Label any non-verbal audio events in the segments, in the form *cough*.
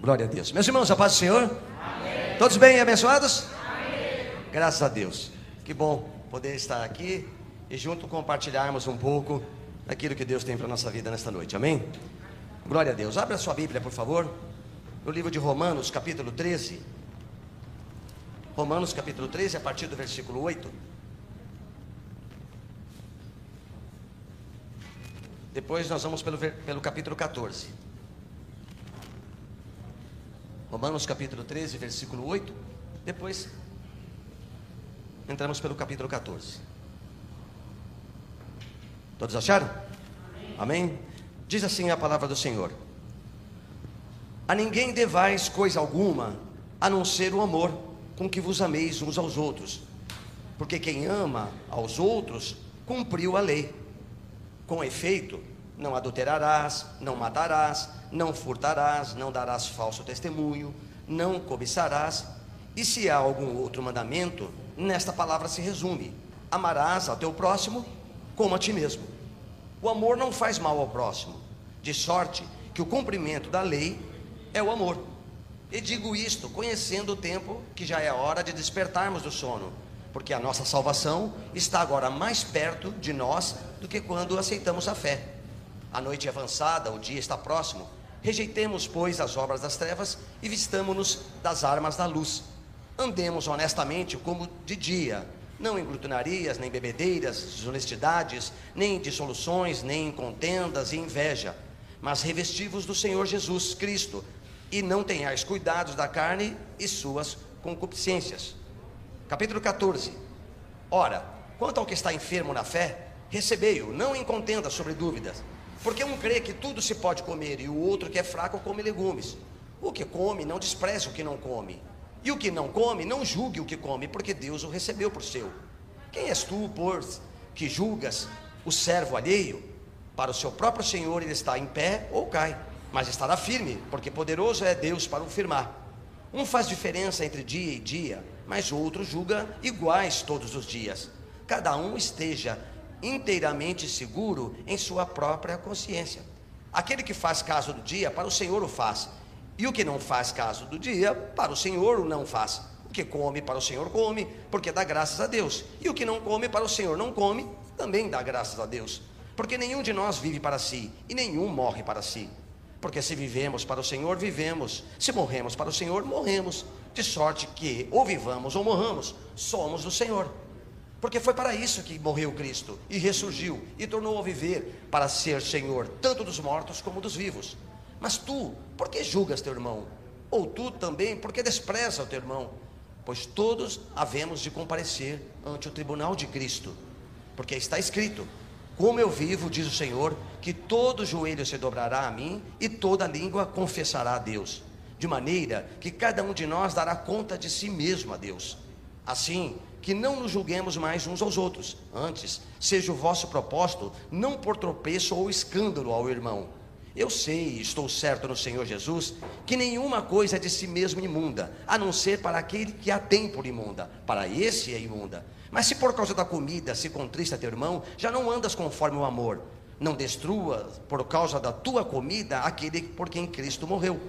Glória a Deus. Meus irmãos, a paz do Senhor? Amém. Todos bem e abençoados? Amém. Graças a Deus. Que bom poder estar aqui e junto compartilharmos um pouco daquilo que Deus tem para a nossa vida nesta noite. Amém? Glória a Deus. Abra sua Bíblia, por favor, no livro de Romanos, capítulo 13. Romanos, capítulo 13, a partir do versículo 8. Depois nós vamos pelo, pelo capítulo 14. Romanos capítulo 13, versículo 8. Depois entramos pelo capítulo 14. Todos acharam? Amém. Amém? Diz assim a palavra do Senhor: A ninguém devais coisa alguma, a não ser o amor com que vos ameis uns aos outros. Porque quem ama aos outros cumpriu a lei. Com efeito, não adulterarás, não matarás, não furtarás, não darás falso testemunho, não cobiçarás. E se há algum outro mandamento, nesta palavra se resume: amarás ao teu próximo como a ti mesmo. O amor não faz mal ao próximo, de sorte que o cumprimento da lei é o amor. E digo isto conhecendo o tempo que já é hora de despertarmos do sono, porque a nossa salvação está agora mais perto de nós do que quando aceitamos a fé. A noite é avançada, o dia está próximo. Rejeitemos, pois, as obras das trevas e vistamo-nos das armas da luz. Andemos honestamente como de dia, não em glutonarias, nem bebedeiras, desonestidades, nem dissoluções, nem contendas e inveja, mas revestivos do Senhor Jesus Cristo, e não tenhais cuidados da carne e suas concupiscências. Capítulo 14. Ora, quanto ao que está enfermo na fé, recebei-o, não em contenda sobre dúvidas, porque um crê que tudo se pode comer e o outro que é fraco come legumes. O que come, não despreze o que não come e o que não come, não julgue o que come, porque Deus o recebeu por seu. Quem és tu, pois, que julgas o servo alheio? Para o seu próprio Senhor ele está em pé ou cai, mas estará firme, porque poderoso é Deus para o firmar. Um faz diferença entre dia e dia, mas o outro julga iguais todos os dias. Cada um esteja inteiramente seguro em sua própria consciência. Aquele que faz caso do dia, para o Senhor o faz, e o que não faz caso do dia, para o Senhor o não faz. O que come, para o Senhor come, porque dá graças a Deus. E o que não come, para o Senhor não come, também dá graças a Deus. Porque nenhum de nós vive para si, e nenhum morre para si. Porque se vivemos para o Senhor, vivemos. Se morremos para o Senhor, morremos. De sorte que, ou vivamos ou morramos, somos do Senhor. Porque foi para isso que morreu Cristo e ressurgiu e tornou a viver para ser Senhor, tanto dos mortos como dos vivos. Mas tu, por que julgas teu irmão? Ou tu também, por que despreza o teu irmão? Pois todos havemos de comparecer ante o tribunal de Cristo. Porque está escrito: Como eu vivo, diz o Senhor, que todo joelho se dobrará a mim e toda língua confessará a Deus. De maneira que cada um de nós dará conta de si mesmo a Deus. Assim, que não nos julguemos mais uns aos outros. Antes, seja o vosso propósito não por tropeço ou escândalo ao irmão eu sei, estou certo no Senhor Jesus, que nenhuma coisa é de si mesmo imunda, a não ser para aquele que a tem por imunda. Para esse é imunda. Mas se por causa da comida se contrista teu irmão, já não andas conforme o amor. Não destrua por causa da tua comida aquele por quem Cristo morreu.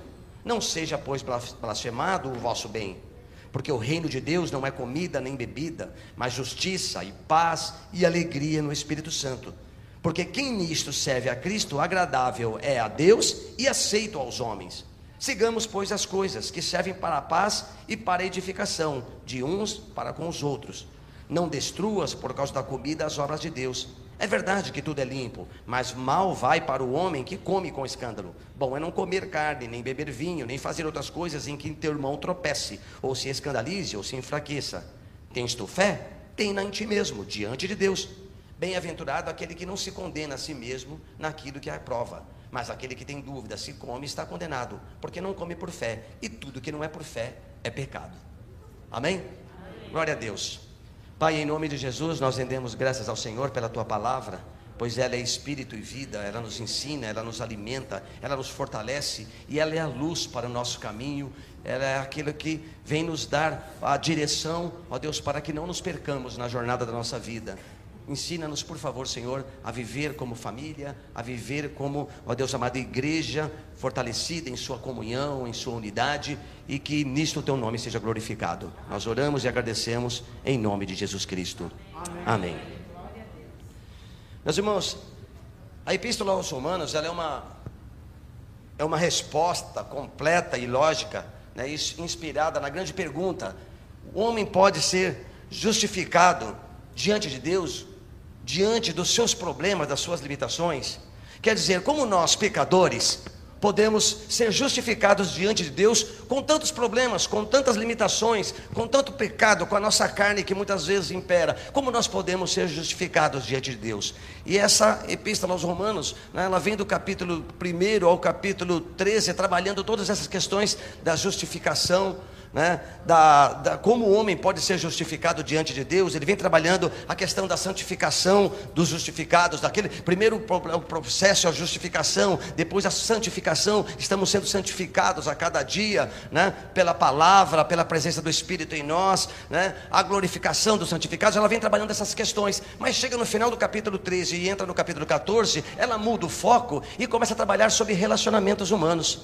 Não seja, pois, blasfemado o vosso bem. Porque o reino de Deus não é comida nem bebida, mas justiça e paz e alegria no Espírito Santo. Porque quem nisto serve a Cristo, agradável é a Deus e aceito aos homens. Sigamos, pois, as coisas que servem para a paz e para a edificação de uns para com os outros. Não destruas por causa da comida as obras de Deus. É verdade que tudo é limpo, mas mal vai para o homem que come com escândalo. Bom é não comer carne, nem beber vinho, nem fazer outras coisas em que teu irmão tropece, ou se escandalize, ou se enfraqueça. Tens tu fé? Tem-na em ti mesmo, diante de Deus. Bem-aventurado aquele que não se condena a si mesmo naquilo que aprova, mas aquele que tem dúvida, se come, está condenado, porque não come por fé, e tudo que não é por fé é pecado. Amém? Amém. Glória a Deus. Pai, em nome de Jesus, nós rendemos graças ao Senhor pela tua palavra, pois ela é espírito e vida, ela nos ensina, ela nos alimenta, ela nos fortalece e ela é a luz para o nosso caminho, ela é aquilo que vem nos dar a direção, ó Deus, para que não nos percamos na jornada da nossa vida ensina-nos, por favor, Senhor, a viver como família, a viver como, ó Deus amado, igreja fortalecida em sua comunhão, em sua unidade e que nisto o teu nome seja glorificado. Nós oramos e agradecemos em nome de Jesus Cristo. Amém. Amém. Meus irmãos, a epístola aos Romanos ela é uma é uma resposta completa e lógica, né, inspirada na grande pergunta: o homem pode ser justificado diante de Deus, diante dos seus problemas, das suas limitações? Quer dizer, como nós, pecadores, podemos ser justificados diante de Deus com tantos problemas, com tantas limitações, com tanto pecado, com a nossa carne que muitas vezes impera. Como nós podemos ser justificados diante de Deus? E essa epístola aos Romanos, né, ela vem do capítulo 1 ao capítulo 13, trabalhando todas essas questões da justificação né, da, da, como o homem pode ser justificado diante de Deus, ele vem trabalhando a questão da santificação dos justificados, daquele primeiro o processo é a justificação, depois a santificação, estamos sendo santificados a cada dia, né, pela palavra, pela presença do Espírito em nós, né, a glorificação dos santificados, ela vem trabalhando essas questões, mas chega no final do capítulo 13 e entra no capítulo 14, ela muda o foco e começa a trabalhar sobre relacionamentos humanos.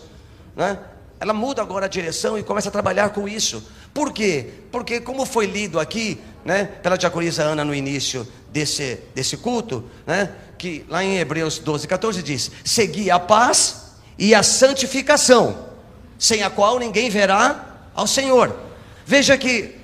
Né? Ela muda agora a direção e começa a trabalhar com isso. Por quê? Porque, como foi lido aqui, né, pela diaconisa Ana no início desse, desse culto, né, que lá em Hebreus 12, 14 diz: Segui a paz e a santificação, sem a qual ninguém verá ao Senhor. Veja que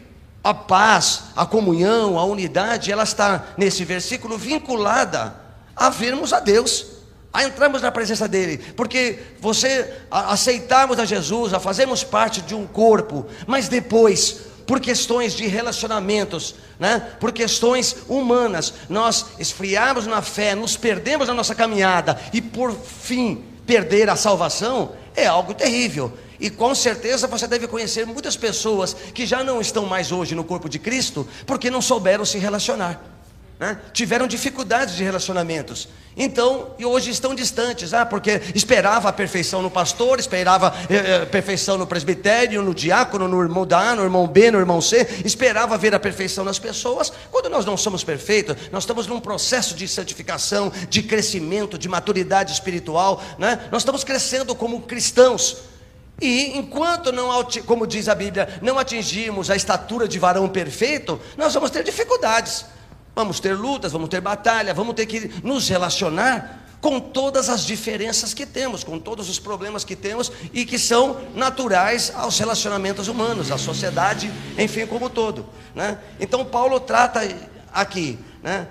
a paz, a comunhão, a unidade, ela está nesse versículo vinculada a vermos a Deus a entrarmos na presença dele, porque você a aceitarmos a Jesus, a fazermos parte de um corpo, mas depois, por questões de relacionamentos, né, por questões humanas, nós esfriarmos na fé, nos perdemos na nossa caminhada e por fim perder a salvação, é algo terrível. E com certeza você deve conhecer muitas pessoas que já não estão mais hoje no corpo de Cristo, porque não souberam se relacionar né? tiveram dificuldades de relacionamentos. Então, e hoje estão distantes, ah, porque esperava a perfeição no pastor, esperava eh, eh perfeição no presbitério, no diácono, no irmão A, no irmão B, no irmão C, esperava ver a perfeição nas pessoas. Quando nós não somos perfeitos, nós estamos num processo de santificação, de crescimento, de maturidade espiritual, né? Nós estamos crescendo como cristãos. E enquanto não, como diz a Bíblia, não atingirmos a estatura de varão perfeito, nós vamos ter dificuldades. Vamos ter lutas, vamos ter batalha, vamos ter que nos relacionar com todas as diferenças que temos, com todos os problemas que temos e que são naturais aos relacionamentos humanos, à sociedade, enfim, como todo. Né? Então, Paulo trata aqui, né?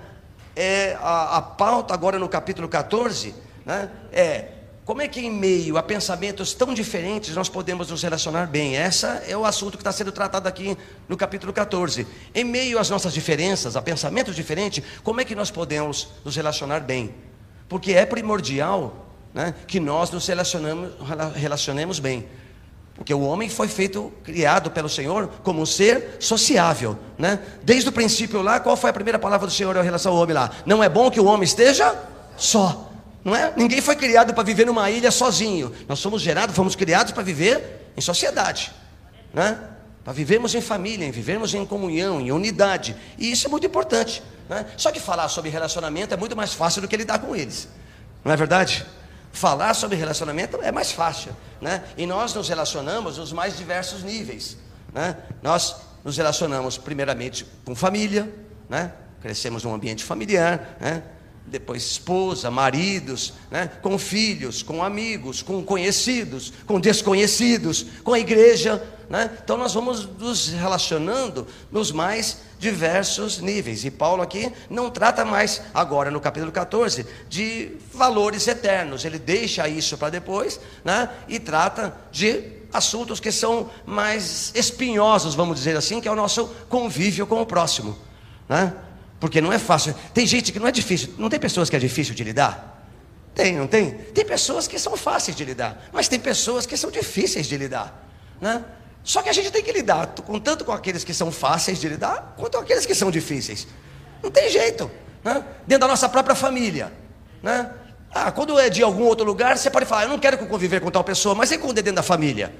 é, a, a pauta agora no capítulo 14, né? é como é que em meio a pensamentos tão diferentes nós podemos nos relacionar bem? Essa é o assunto que está sendo tratado aqui no capítulo 14. Em meio às nossas diferenças, a pensamentos diferentes, como é que nós podemos nos relacionar bem? Porque é primordial né, que nós nos relacionamos, relacionemos bem. Porque o homem foi feito, criado pelo Senhor como um ser sociável, né? Desde o princípio lá, qual foi a primeira palavra do Senhor em relação ao homem lá? Não é bom que o homem esteja só. Não é? Ninguém foi criado para viver numa ilha sozinho. Nós somos gerados, fomos criados para viver em sociedade, né? Para vivermos em família, em vivermos em comunhão, em unidade. E isso é muito importante. Né? Só que falar sobre relacionamento é muito mais fácil do que lidar com eles. Não é verdade? Falar sobre relacionamento é mais fácil. Né? E nós nos relacionamos nos mais diversos níveis. Né? Nós nos relacionamos primeiramente com família, né? crescemos num ambiente familiar, né? Depois esposa, maridos, né? com filhos, com amigos, com conhecidos, com desconhecidos, com a igreja. Né? Então nós vamos nos relacionando nos mais diversos níveis. E Paulo aqui não trata mais, agora no capítulo 14, de valores eternos. Ele deixa isso para depois né? e trata de assuntos que são mais espinhosos, vamos dizer assim, que é o nosso convívio com o próximo. Né? Porque não é fácil. Tem gente que não é difícil. Não tem pessoas que é difícil de lidar? Tem, não tem? Tem pessoas que são fáceis de lidar. Mas tem pessoas que são difíceis de lidar. Né? Só que a gente tem que lidar com, tanto com aqueles que são fáceis de lidar, quanto com aqueles que são difíceis. Não tem jeito. Né? Dentro da nossa própria família. Né? Ah, quando é de algum outro lugar, você pode falar, eu não quero conviver com tal pessoa, mas e quando é dentro da família?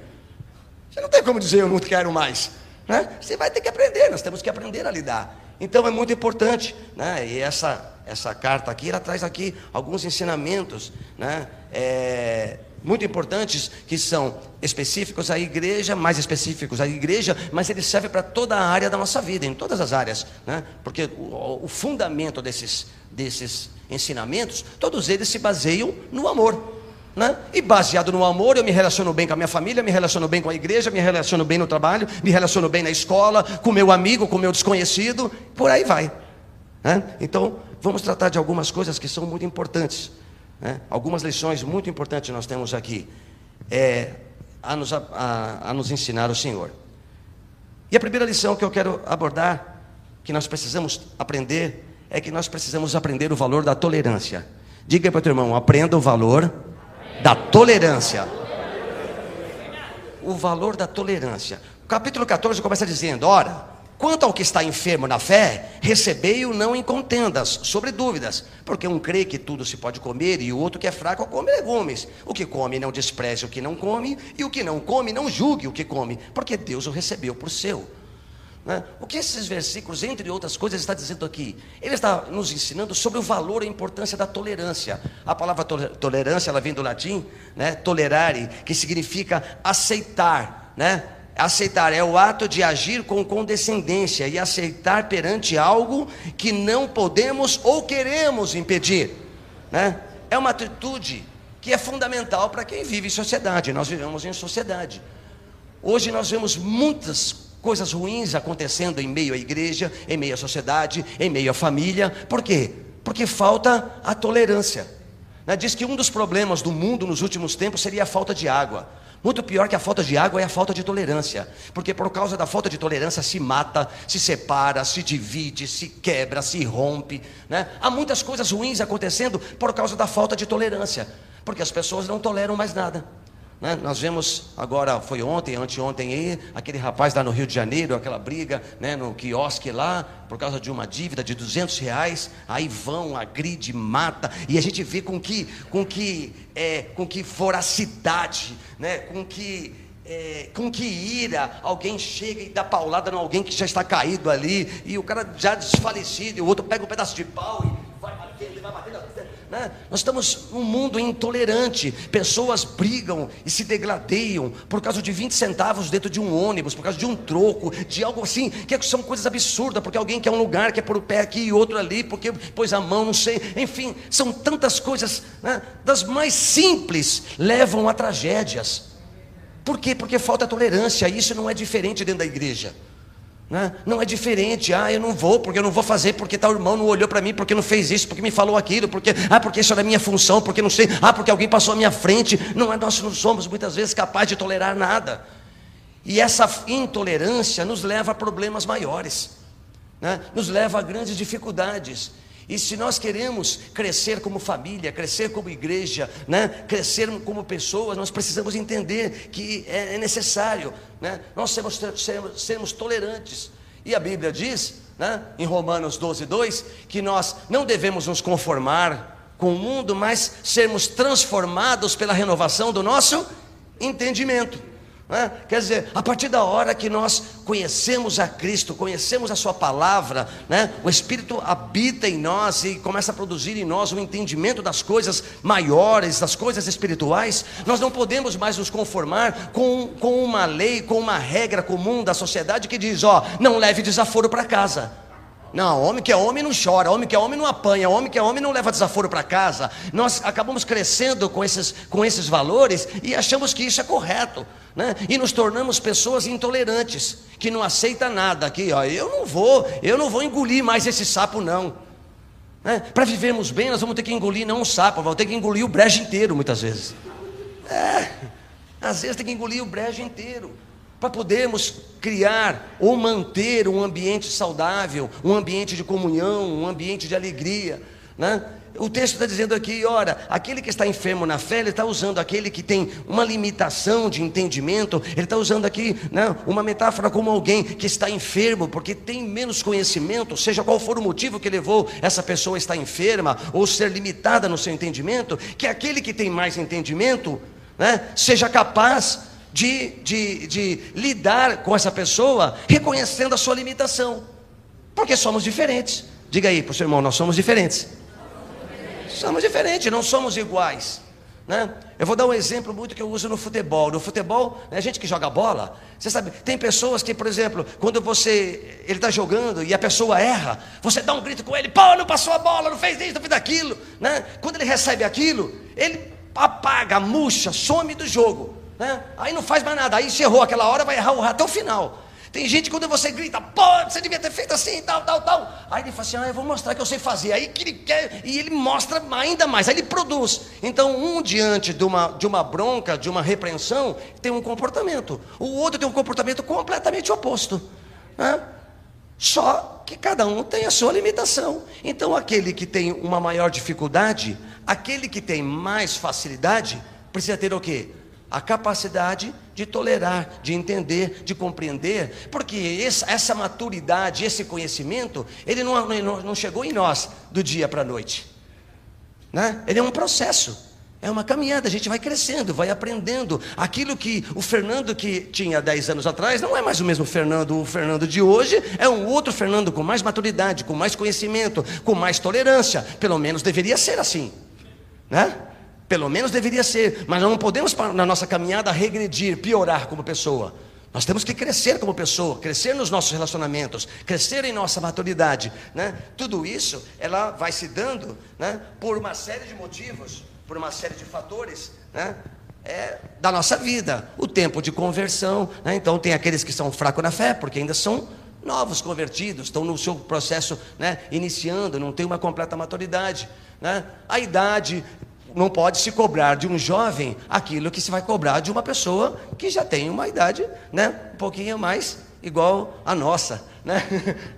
Você não tem como dizer, eu não quero mais. Né? Você vai ter que aprender, nós temos que aprender a lidar. Então é muito importante, né? E essa essa carta aqui, ela traz aqui alguns ensinamentos, né? É, muito importantes que são específicos à igreja, mais específicos à igreja, mas ele serve para toda a área da nossa vida, em todas as áreas, né? Porque o, o fundamento desses desses ensinamentos, todos eles se baseiam no amor. Né? E baseado no amor, eu me relaciono bem com a minha família, me relaciono bem com a igreja, me relaciono bem no trabalho, me relaciono bem na escola, com meu amigo, com meu desconhecido, por aí vai. Né? Então, vamos tratar de algumas coisas que são muito importantes. Né? Algumas lições muito importantes nós temos aqui é, a, nos, a, a nos ensinar o Senhor. E a primeira lição que eu quero abordar, que nós precisamos aprender, é que nós precisamos aprender o valor da tolerância. Diga para o teu irmão, aprenda o valor da tolerância. O valor da tolerância. O capítulo 14 começa dizendo: Ora, quanto ao que está enfermo na fé, recebei-o não em contendas, sobre dúvidas, porque um crê que tudo se pode comer e o outro que é fraco come legumes. O que come não despreze o que não come, e o que não come não julgue o que come, porque Deus o recebeu por seu. Né? O que esses versículos, entre outras coisas, está dizendo aqui? Ele está nos ensinando sobre o valor e a importância da tolerância. A palavra tolerância, ela vem do latim, né? tolerare, que significa aceitar, né? Aceitar é o ato de agir com condescendência e aceitar perante algo que não podemos ou queremos impedir, né? É uma atitude que é fundamental para quem vive em sociedade. Nós vivemos em sociedade. Hoje nós vemos muitas coisas ruins acontecendo em meio à igreja, em meio à sociedade, em meio à família. Por quê? Porque falta a tolerância. Né? Diz que um dos problemas do mundo nos últimos tempos seria a falta de água. Muito pior que a falta de água é a falta de tolerância, porque por causa da falta de tolerância se mata, se separa, se divide, se quebra, se rompe. Né? Há muitas coisas ruins acontecendo por causa da falta de tolerância, porque as pessoas não toleram mais nada. Né? Nós vemos agora, foi ontem, anteontem aí, aquele rapaz lá no Rio de Janeiro, aquela briga né, no quiosque lá, por causa de uma dívida de 200 reais, aí vão, agride, mata, e a gente vê com que, com que, é, com que voracidade, né, com que é, com que ira alguém chega e dá paulada em alguém que já está caído ali, e o cara já desfalecido, e o outro pega um pedaço de pau e vai bater, ele vai bater né? Nós estamos num mundo intolerante. Pessoas brigam e se degladeiam por causa de 20 centavos dentro de um ônibus, por causa de um troco, de algo assim, que são coisas absurdas, porque alguém quer um lugar, quer pôr o pé aqui e outro ali, porque pôs a mão, não sei. Enfim, são tantas coisas, né? das mais simples, levam a tragédias. Por quê? Porque falta tolerância. Isso não é diferente dentro da igreja. Né? Não é diferente, ah, eu não vou, porque eu não vou fazer, porque tal irmão não olhou para mim, porque não fez isso, porque me falou aquilo, porque, ah, porque isso era minha função, porque não sei, ah, porque alguém passou à minha frente. Não é, nós não somos muitas vezes capazes de tolerar nada. E essa intolerância nos leva a problemas maiores, né? nos leva a grandes dificuldades. E se nós queremos crescer como família, crescer como igreja, né? crescer como pessoas, nós precisamos entender que é, é necessário né? nós sermos, sermos, sermos tolerantes. E a Bíblia diz, né? em Romanos 12, 2, que nós não devemos nos conformar com o mundo, mas sermos transformados pela renovação do nosso entendimento. É? Quer dizer, a partir da hora que nós conhecemos a Cristo, conhecemos a Sua palavra, né? o Espírito habita em nós e começa a produzir em nós um entendimento das coisas maiores, das coisas espirituais, nós não podemos mais nos conformar com, com uma lei, com uma regra comum da sociedade que diz: ó, não leve desaforo para casa. Não, homem que é homem não chora, homem que é homem não apanha, homem que é homem não leva desaforo para casa. Nós acabamos crescendo com esses, com esses valores e achamos que isso é correto. Né? E nos tornamos pessoas intolerantes, que não aceita nada aqui, ó, eu não vou, eu não vou engolir mais esse sapo não. Né? Para vivermos bem, nós vamos ter que engolir não um sapo, vamos ter que engolir o brejo inteiro muitas vezes. É, às vezes tem que engolir o brejo inteiro para podermos criar ou manter um ambiente saudável, um ambiente de comunhão, um ambiente de alegria, né? O texto está dizendo aqui, ora, aquele que está enfermo na fé, ele está usando aquele que tem uma limitação de entendimento, ele está usando aqui né, uma metáfora como alguém que está enfermo, porque tem menos conhecimento, seja qual for o motivo que levou essa pessoa a estar enferma, ou ser limitada no seu entendimento, que aquele que tem mais entendimento, né, seja capaz de, de, de lidar com essa pessoa reconhecendo a sua limitação. Porque somos diferentes. Diga aí para o seu irmão, nós somos diferentes. Somos diferentes, não somos iguais. Né? Eu vou dar um exemplo muito que eu uso no futebol. No futebol, né, a gente que joga bola, você sabe, tem pessoas que, por exemplo, quando você ele está jogando e a pessoa erra, você dá um grito com ele, pô, não passou a bola, não fez isso, não fez aquilo. Né? Quando ele recebe aquilo, ele apaga, murcha, some do jogo. Né? Aí não faz mais nada. Aí se errou aquela hora, vai errar até o final. Tem gente quando você grita, pô, você devia ter feito assim, tal, tal, tal. Aí ele fala assim, ah, eu vou mostrar que eu sei fazer. Aí que ele quer, e ele mostra ainda mais, aí ele produz. Então, um diante de uma, de uma bronca, de uma repreensão, tem um comportamento. O outro tem um comportamento completamente oposto. Né? Só que cada um tem a sua limitação. Então, aquele que tem uma maior dificuldade, aquele que tem mais facilidade, precisa ter o quê? A capacidade de tolerar, de entender, de compreender, porque essa, maturidade, esse conhecimento, ele não chegou em nós do dia para a noite, né? ele é um processo. É uma caminhada, a gente vai crescendo, vai aprendendo. Aquilo que o Fernando que tinha 10 anos atrás não é mais o mesmo Fernando, o Fernando de hoje é um outro Fernando com mais maturidade, com mais conhecimento, com mais tolerância. Pelo menos deveria ser assim, né? Pelo menos deveria ser, mas não podemos na nossa caminhada regredir, piorar como pessoa. Nós temos que crescer como pessoa, crescer nos nossos relacionamentos, crescer em nossa maturidade, né? Tudo isso ela vai se dando, né? Por uma série de motivos, por uma série de fatores, né? É, da nossa vida, o tempo de conversão, né? então tem aqueles que são fracos na fé, porque ainda são novos convertidos, estão no seu processo né, iniciando, não tem uma completa maturidade. Né? A idade, não pode se cobrar de um jovem aquilo que se vai cobrar de uma pessoa que já tem uma idade, né, um pouquinho mais igual a nossa, *laughs* né?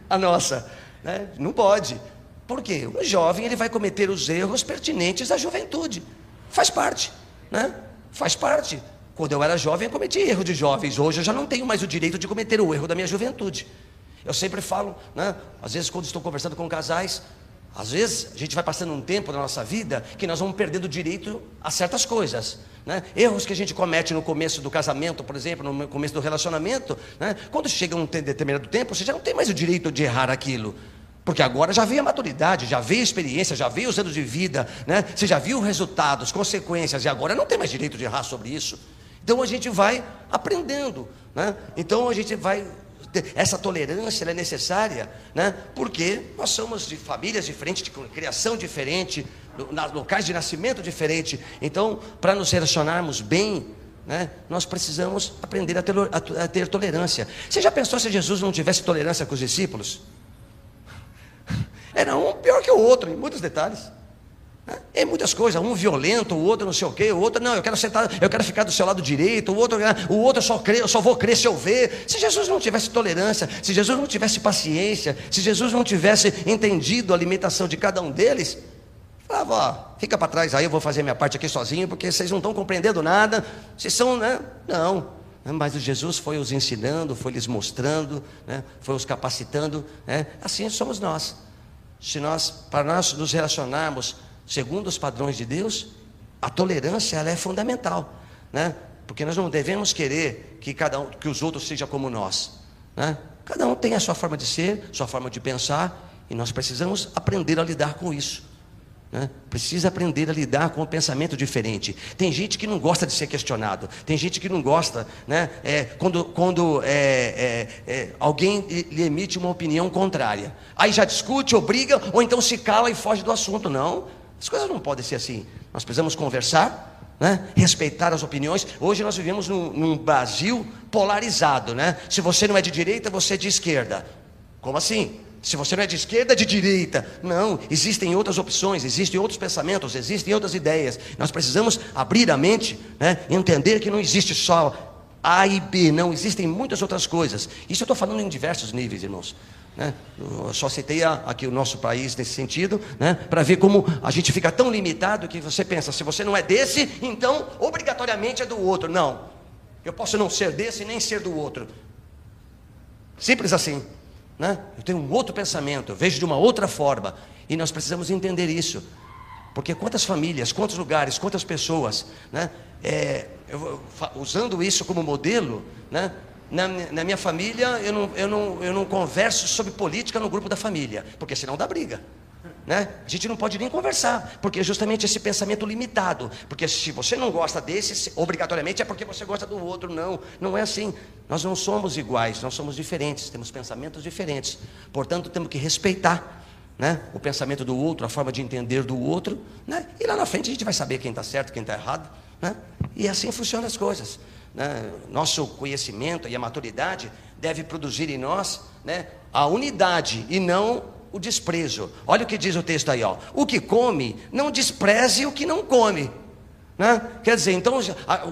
a nossa, né? Não pode. Por quê? O jovem ele vai cometer os erros pertinentes à juventude. Faz parte, né? Faz parte. Quando eu era jovem, eu cometi erro de jovens. Hoje eu já não tenho mais o direito de cometer o erro da minha juventude. Eu sempre falo, né? Às vezes quando estou conversando com casais, às vezes a gente vai passando um tempo na nossa vida que nós vamos perdendo direito a certas coisas. Né? Erros que a gente comete no começo do casamento, por exemplo, no começo do relacionamento. Né? Quando chega um determinado tempo, você já não tem mais o direito de errar aquilo. Porque agora já veio a maturidade, já veio a experiência, já veio os anos de vida, né? você já viu resultados, consequências, e agora não tem mais direito de errar sobre isso. Então a gente vai aprendendo. Né? Então a gente vai essa tolerância é necessária, né? porque nós somos de famílias diferentes, de criação diferente, locais de nascimento diferente. Então, para nos relacionarmos bem, né, nós precisamos aprender a ter, a ter tolerância. Você já pensou se Jesus não tivesse tolerância com os discípulos? *laughs* Era um pior que o outro, em muitos detalhes. É muitas coisas, um violento, o outro não sei o quê, o outro, não, eu quero sentar, eu quero ficar do seu lado direito, o outro, o outro eu só, eu só vou crer se eu ver. Se Jesus não tivesse tolerância, se Jesus não tivesse paciência, se Jesus não tivesse entendido a limitação de cada um deles, falava, ó, fica para trás aí, eu vou fazer minha parte aqui sozinho, porque vocês não estão compreendendo nada, vocês são, né? Não. Mas Jesus foi os ensinando, foi lhes mostrando, né? foi os capacitando, né? assim somos nós. Se nós, para nós nos relacionarmos segundo os padrões de Deus, a tolerância ela é fundamental, né? Porque nós não devemos querer que cada um, que os outros sejam como nós, né? Cada um tem a sua forma de ser, sua forma de pensar, e nós precisamos aprender a lidar com isso. Né? Precisa aprender a lidar com o pensamento diferente. Tem gente que não gosta de ser questionado. Tem gente que não gosta, né? É, quando, quando é, é, é alguém lhe emite uma opinião contrária. Aí já discute, obriga, ou então se cala e foge do assunto. Não. As coisas não podem ser assim. Nós precisamos conversar, né? respeitar as opiniões. Hoje nós vivemos num, num, Brasil polarizado, né? Se você não é de direita, você é de esquerda. Como assim? Se você não é de esquerda, é de direita. Não, existem outras opções, existem outros pensamentos, existem outras ideias. Nós precisamos abrir a mente, né? entender que não existe só A e B, não, existem muitas outras coisas. Isso eu estou falando em diversos níveis, irmãos. Né? Eu só citei aqui o nosso país nesse sentido, né? para ver como a gente fica tão limitado que você pensa, se você não é desse, então obrigatoriamente é do outro. Não, eu posso não ser desse nem ser do outro. Simples assim. Né? Eu tenho um outro pensamento, eu vejo de uma outra forma, e nós precisamos entender isso. Porque quantas famílias, quantos lugares, quantas pessoas, né? É, eu, usando isso como modelo, né? na, na, minha família, eu não, eu, não, eu não converso sobre política no grupo da família, porque senão dá briga. Né? A gente não pode nem conversar, porque é justamente esse pensamento limitado. Porque se você não gosta desse, obrigatoriamente é porque você gosta do outro. Não, não é assim. Nós não somos iguais, nós somos diferentes, temos pensamentos diferentes. Portanto, temos que respeitar né? o pensamento do outro, a forma de entender do outro. Né? E lá na frente a gente vai saber quem está certo, quem está errado. Né? E assim funcionam as coisas. Né? Nosso conhecimento e a maturidade deve produzir em nós né, a unidade e não o desprezo. Olha o que diz o texto aí, ó. O que come, não despreze o que não come. Né? Quer dizer, então,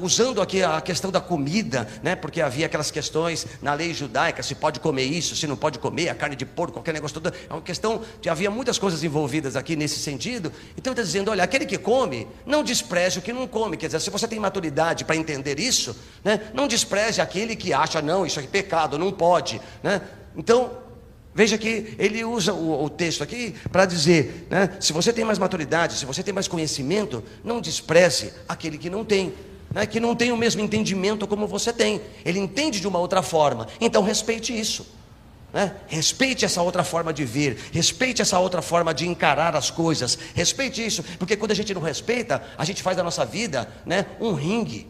usando aqui a questão da comida, né? porque havia aquelas questões na lei judaica: se pode comer isso, se não pode comer, a carne de porco, qualquer negócio todo. É uma questão, havia muitas coisas envolvidas aqui nesse sentido. Então, está dizendo: olha, aquele que come, não despreze o que não come. Quer dizer, se você tem maturidade para entender isso, né? não despreze aquele que acha, não, isso é pecado, não pode. Né? Então, Veja que ele usa o, o texto aqui para dizer: né, se você tem mais maturidade, se você tem mais conhecimento, não despreze aquele que não tem, né, que não tem o mesmo entendimento como você tem. Ele entende de uma outra forma, então respeite isso. Né? Respeite essa outra forma de ver, respeite essa outra forma de encarar as coisas, respeite isso, porque quando a gente não respeita, a gente faz da nossa vida né, um ringue.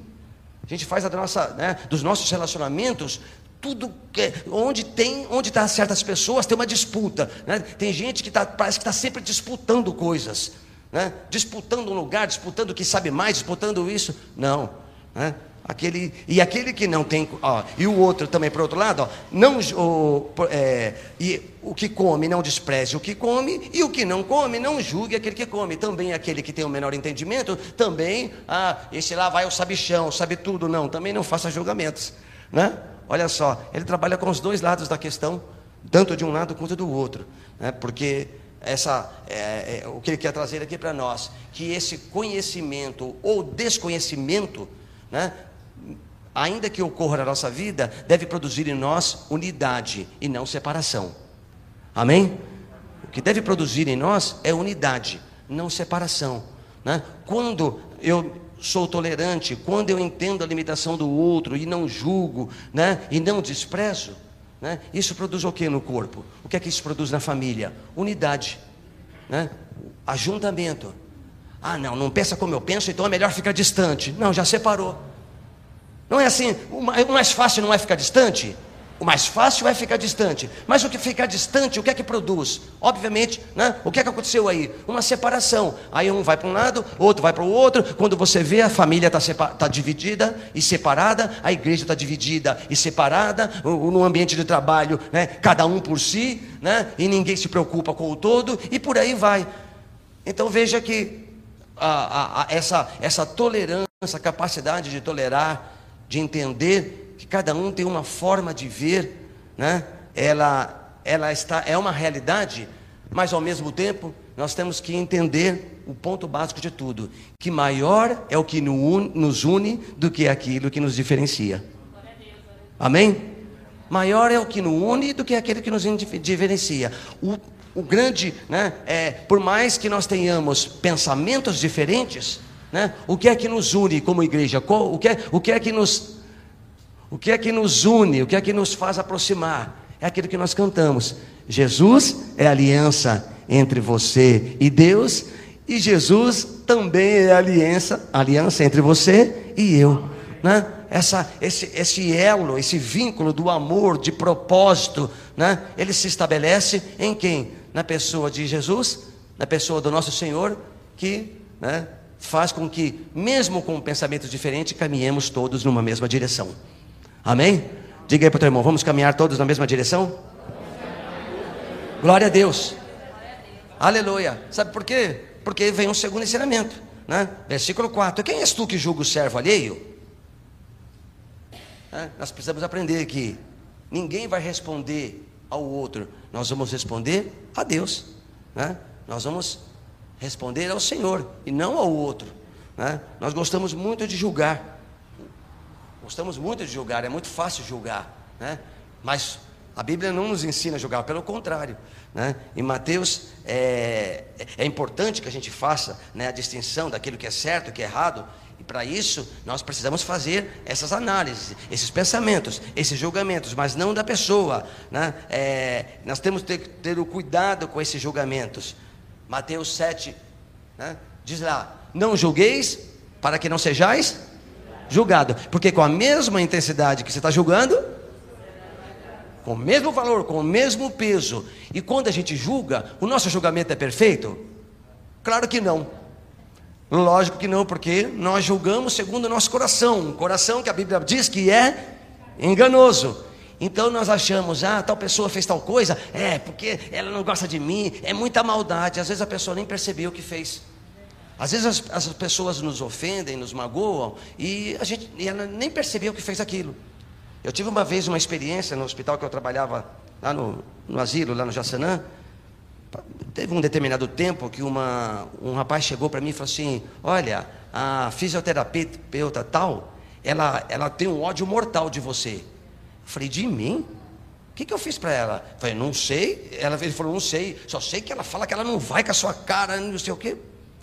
A gente faz da nossa, né, dos nossos relacionamentos tudo que, onde tem, onde está certas pessoas, tem uma disputa. Né? Tem gente que tá, parece que está sempre disputando coisas, né? disputando um lugar, disputando o que sabe mais, disputando isso. Não. Né? Aquele, e aquele que não tem, ó, e o outro também, por outro lado, ó, não, o, é, e o que come não despreze o que come, e o que não come não julgue aquele que come. Também aquele que tem o menor entendimento, também, ah, esse lá vai o sabichão, sabe tudo. Não, também não faça julgamentos. Né? Olha só, ele trabalha com os dois lados da questão, tanto de um lado quanto do outro, né? porque essa, é, é, o que ele quer trazer aqui para nós, que esse conhecimento ou desconhecimento, né, ainda que ocorra na nossa vida, deve produzir em nós unidade e não separação. Amém? O que deve produzir em nós é unidade, não separação. Né? Quando eu sou tolerante, quando eu entendo a limitação do outro e não julgo, né, e não desprezo, né, isso produz o que no corpo? O que é que isso produz na família? Unidade, né? ajuntamento. Ah, não, não pensa como eu penso, então é melhor ficar distante. Não, já separou. Não é assim, o mais fácil não é ficar distante? O mais fácil é ficar distante. Mas o que ficar distante, o que é que produz? Obviamente, né? o que é que aconteceu aí? Uma separação. Aí um vai para um lado, outro vai para o outro. Quando você vê, a família está tá dividida e separada, a igreja está dividida e separada, no ambiente de trabalho, né? cada um por si, né? e ninguém se preocupa com o todo, e por aí vai. Então veja que a, a, a, essa, essa tolerância, a capacidade de tolerar, de entender que cada um tem uma forma de ver, né? ela, ela está, é uma realidade, mas ao mesmo tempo nós temos que entender o ponto básico de tudo: que maior é o que nos une do que aquilo que nos diferencia. Amém? Maior é o que nos une do que aquele que nos diferencia. O, o grande, né, é, por mais que nós tenhamos pensamentos diferentes, né, o que é que nos une como igreja? O que é, o que, é que nos o que é que nos une? O que é que nos faz aproximar? É aquilo que nós cantamos. Jesus é aliança entre você e Deus, e Jesus também é aliança, aliança entre você e eu, né? Essa, esse, esse elo, esse vínculo do amor, de propósito, né? Ele se estabelece em quem? Na pessoa de Jesus, na pessoa do nosso Senhor, que, né? Faz com que, mesmo com pensamentos diferentes, caminhemos todos numa mesma direção. Amém? Diga aí para o teu irmão, vamos caminhar todos na mesma direção? Glória a Deus. Aleluia. Sabe por quê? Porque vem um segundo ensinamento. Né? Versículo 4. Quem és tu que julga o servo alheio? É, nós precisamos aprender que ninguém vai responder ao outro. Nós vamos responder a Deus. Né? Nós vamos responder ao Senhor e não ao outro. Né? Nós gostamos muito de julgar. Gostamos muito de julgar, é muito fácil julgar, né? Mas A Bíblia não nos ensina a julgar, pelo contrário. Né? Em Mateus é, é importante que a gente faça né, a distinção daquilo que é certo e que é errado. E para isso nós precisamos fazer essas análises, esses pensamentos, esses julgamentos, mas não da pessoa. Né? É, nós temos que ter, ter o cuidado com esses julgamentos. Mateus 7 né, diz lá: Não julgueis para que não sejais julgado, porque com a mesma intensidade que você está julgando, com o mesmo valor, com o mesmo peso. E quando a gente julga, o nosso julgamento é perfeito? Claro que não. Lógico que não, porque nós julgamos segundo o nosso coração, um coração que a Bíblia diz que é enganoso. Então nós achamos, ah, tal pessoa fez tal coisa, é, porque ela não gosta de mim, é muita maldade. Às vezes a pessoa nem percebeu o que fez. Às vezes as, as pessoas nos ofendem, nos magoam, e a gente e ela nem percebeu que fez aquilo. Eu tive uma vez uma experiência no hospital que eu trabalhava lá no, no asilo, lá no Jaçanã. Teve um determinado tempo que uma, um rapaz chegou para mim e falou assim: Olha, a fisioterapeuta tal, ela, ela tem um ódio mortal de você. Eu falei: De mim? O que, que eu fiz para ela? Eu falei: Não sei. Ela, ele falou: Não sei. Só sei que ela fala que ela não vai com a sua cara, não sei o quê.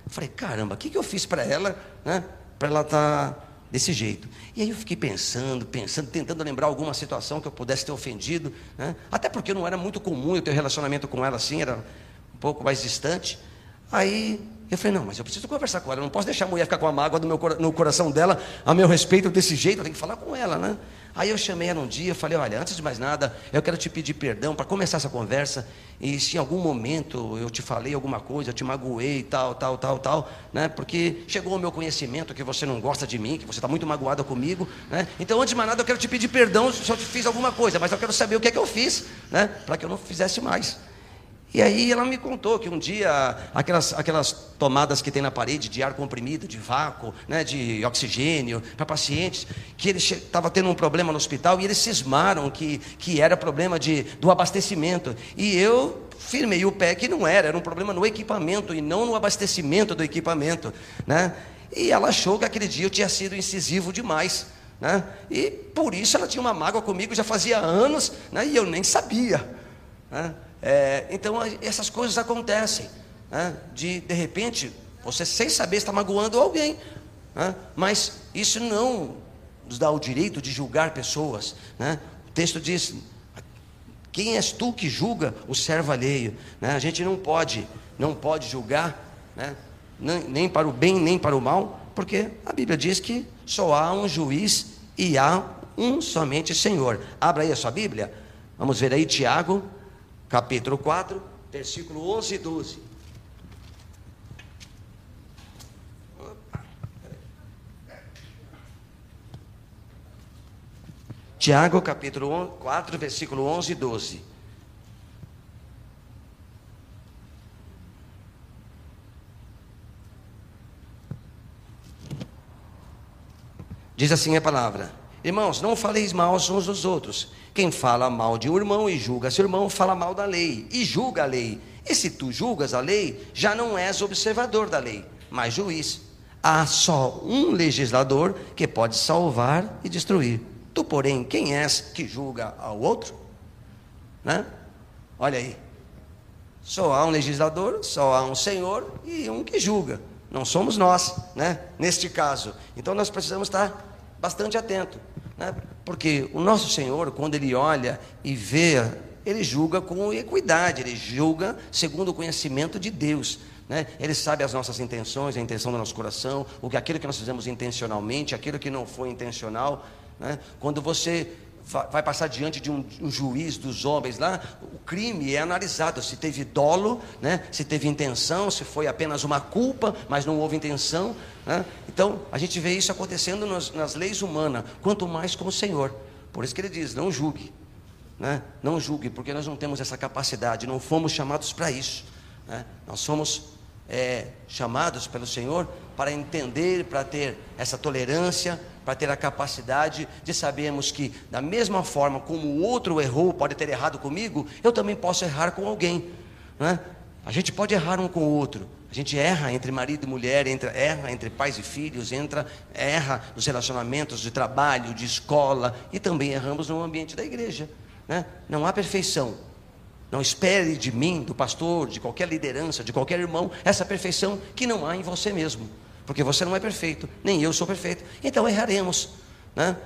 Eu falei: Caramba, o que, que eu fiz para ela, né? Para ela estar. Tá desse jeito. E aí eu fiquei pensando, pensando, tentando lembrar alguma situação que eu pudesse ter ofendido, né? até porque não era muito comum eu ter relacionamento com ela assim, era um pouco mais distante. Aí eu falei, não, mas eu preciso conversar com ela, eu não posso deixar a mulher ficar com a mágoa do meu, no coração dela a meu respeito desse jeito, eu tenho que falar com ela, né? Aí eu chamei ela um dia, falei, olha, antes de mais nada, eu quero te pedir perdão para começar essa conversa. E se em algum momento eu te falei alguma coisa, eu te magoei, tal, tal, tal, tal, né? Porque chegou ao meu conhecimento que você não gosta de mim, que você está muito magoada comigo, né? Então, antes de mais nada, eu quero te pedir perdão se eu te fiz alguma coisa, mas eu quero saber o que é que eu fiz, né? Para que eu não fizesse mais. E aí ela me contou que um dia aquelas, aquelas tomadas que tem na parede de ar comprimido, de vácuo, né, de oxigênio para pacientes, que ele estava tendo um problema no hospital e eles cismaram que, que era problema de, do abastecimento. E eu firmei o pé que não era, era um problema no equipamento e não no abastecimento do equipamento. Né? E ela achou que aquele dia eu tinha sido incisivo demais. Né? E por isso ela tinha uma mágoa comigo já fazia anos né, e eu nem sabia. Né? É, então essas coisas acontecem. Né? De, de repente, você sem saber está magoando alguém. Né? Mas isso não nos dá o direito de julgar pessoas. Né? O texto diz: Quem és tu que julga o servo alheio? Né? A gente não pode, não pode julgar, né? nem para o bem nem para o mal, porque a Bíblia diz que só há um juiz e há um somente Senhor. Abra aí a sua Bíblia. Vamos ver aí Tiago capítulo 4, versículo 11 e 12. Tiago, capítulo 4, versículo 11 e 12. Diz assim a palavra: Irmãos, não faleis mal uns dos outros. Quem fala mal de um irmão e julga seu irmão, fala mal da lei e julga a lei. E se tu julgas a lei, já não és observador da lei, mas juiz. Há só um legislador que pode salvar e destruir. Tu, porém, quem és que julga ao outro? Né? Olha aí. Só há um legislador, só há um senhor e um que julga. Não somos nós, né? Neste caso. Então nós precisamos estar bastante atento, né? Porque o nosso Senhor, quando Ele olha e vê, Ele julga com equidade, Ele julga segundo o conhecimento de Deus. Né? Ele sabe as nossas intenções, a intenção do nosso coração, o que aquilo que nós fizemos intencionalmente, aquilo que não foi intencional. Né? Quando você vai passar diante de um, um, juiz dos homens lá, o crime é analisado, se teve dolo, né? se teve intenção, se foi apenas uma culpa, mas não houve intenção. Né? Então, a gente vê isso acontecendo nas, nas, leis humanas, quanto mais com o Senhor. Por isso que ele diz: não julgue. Né? Não julgue, porque nós não temos essa capacidade, não fomos chamados para isso. Né? Nós somos é, chamados pelo Senhor para entender, para ter essa tolerância, para ter a capacidade de sabermos que, da mesma forma como o outro errou, pode ter errado comigo, eu também posso errar com alguém. Né? A gente pode errar um com o outro. A gente erra entre marido e mulher, entra, erra entre pais e filhos, entra, erra nos relacionamentos de trabalho, de escola e também erramos no ambiente da igreja. Né? Não há perfeição. Não espere de mim, do pastor, de qualquer liderança, de qualquer irmão, essa perfeição que não há em você mesmo. Porque você não é perfeito, nem eu sou perfeito. Então erraremos. Né?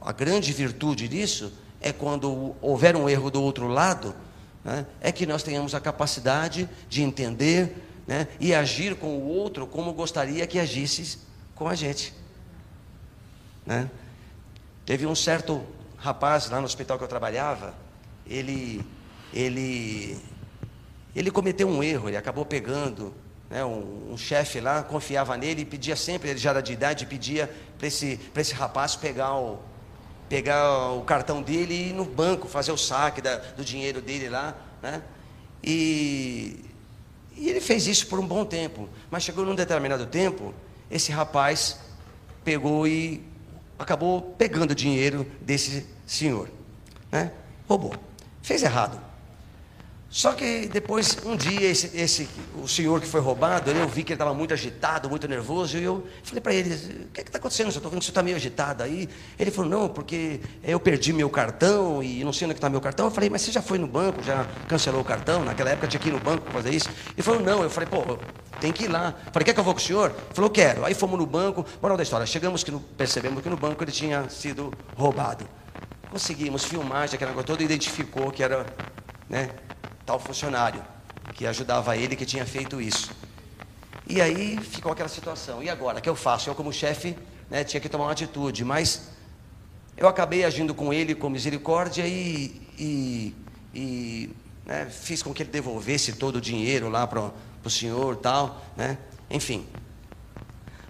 A grande virtude disso é quando houver um erro do outro lado, né? é que nós tenhamos a capacidade de entender né? e agir com o outro como gostaria que agisse com a gente. Né? Teve um certo rapaz lá no hospital que eu trabalhava, ele, ele, ele cometeu um erro, ele acabou pegando né, um, um chefe lá, confiava nele e pedia sempre, ele já era de idade, pedia para esse, esse rapaz pegar o, pegar o cartão dele e ir no banco, fazer o saque da, do dinheiro dele lá, né? E, e ele fez isso por um bom tempo, mas chegou num determinado tempo, esse rapaz pegou e acabou pegando o dinheiro desse senhor, né? Roubou, fez errado. Só que depois, um dia, esse, esse, o senhor que foi roubado, eu vi que ele estava muito agitado, muito nervoso, e eu falei para ele, o que está acontecendo? Eu estou vendo que você está meio agitado aí. Ele falou, não, porque eu perdi meu cartão e não sei onde é está meu cartão. Eu falei, mas você já foi no banco, já cancelou o cartão? Naquela época tinha que ir no banco para fazer isso. Ele falou, não. Eu falei, pô, tem que ir lá. Eu falei, quer que eu vou com o senhor? Ele falou, quero. Aí fomos no banco, moral da história, chegamos que no, percebemos que no banco ele tinha sido roubado. Conseguimos filmagem, aquela coisa toda, identificou que era, né, tal funcionário que ajudava ele que tinha feito isso. E aí ficou aquela situação. E agora? O que eu faço? Eu, como chefe, né, tinha que tomar uma atitude, mas eu acabei agindo com ele com misericórdia e, e, e né, fiz com que ele devolvesse todo o dinheiro lá para o senhor tal, né? Enfim.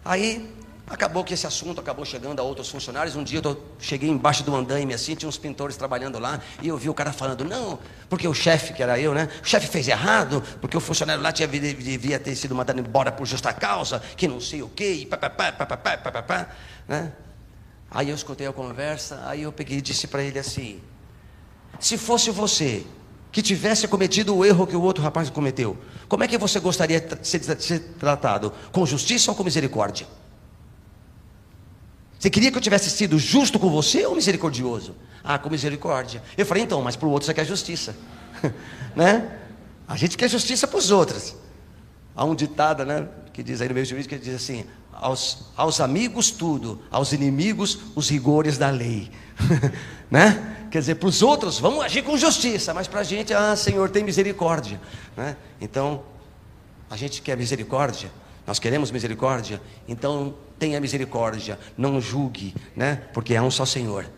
Aí Acabou que esse assunto acabou chegando a outros funcionários. Um dia eu cheguei embaixo do andaime assim, tinha uns pintores trabalhando lá, e eu vi o cara falando, não, porque o chefe, que era eu, né? O chefe fez errado, porque o funcionário lá tinha, devia ter sido mandado embora por justa causa, que não sei o quê, e papapá, papapá, papapá, né? Aí eu escutei a conversa, aí eu peguei e disse para ele assim: se fosse você que tivesse cometido o erro que o outro rapaz cometeu, como é que você gostaria de ser tratado? Com justiça ou com misericórdia? Você queria que eu tivesse sido justo com você ou misericordioso? Ah, com misericórdia. Eu falei, então, mas para o outro você quer justiça. *laughs* né? A gente quer justiça para os outros. Há um ditado, né? Que diz aí no meio jurídico, que diz assim: aos, aos amigos tudo, aos inimigos os rigores da lei. *laughs* né? Quer dizer, para os outros vamos agir com justiça, mas para a gente, ah, Senhor, tem misericórdia. Né? Então, a gente quer misericórdia, nós queremos misericórdia, então tenha misericórdia, não julgue, né? Porque há um só Senhor.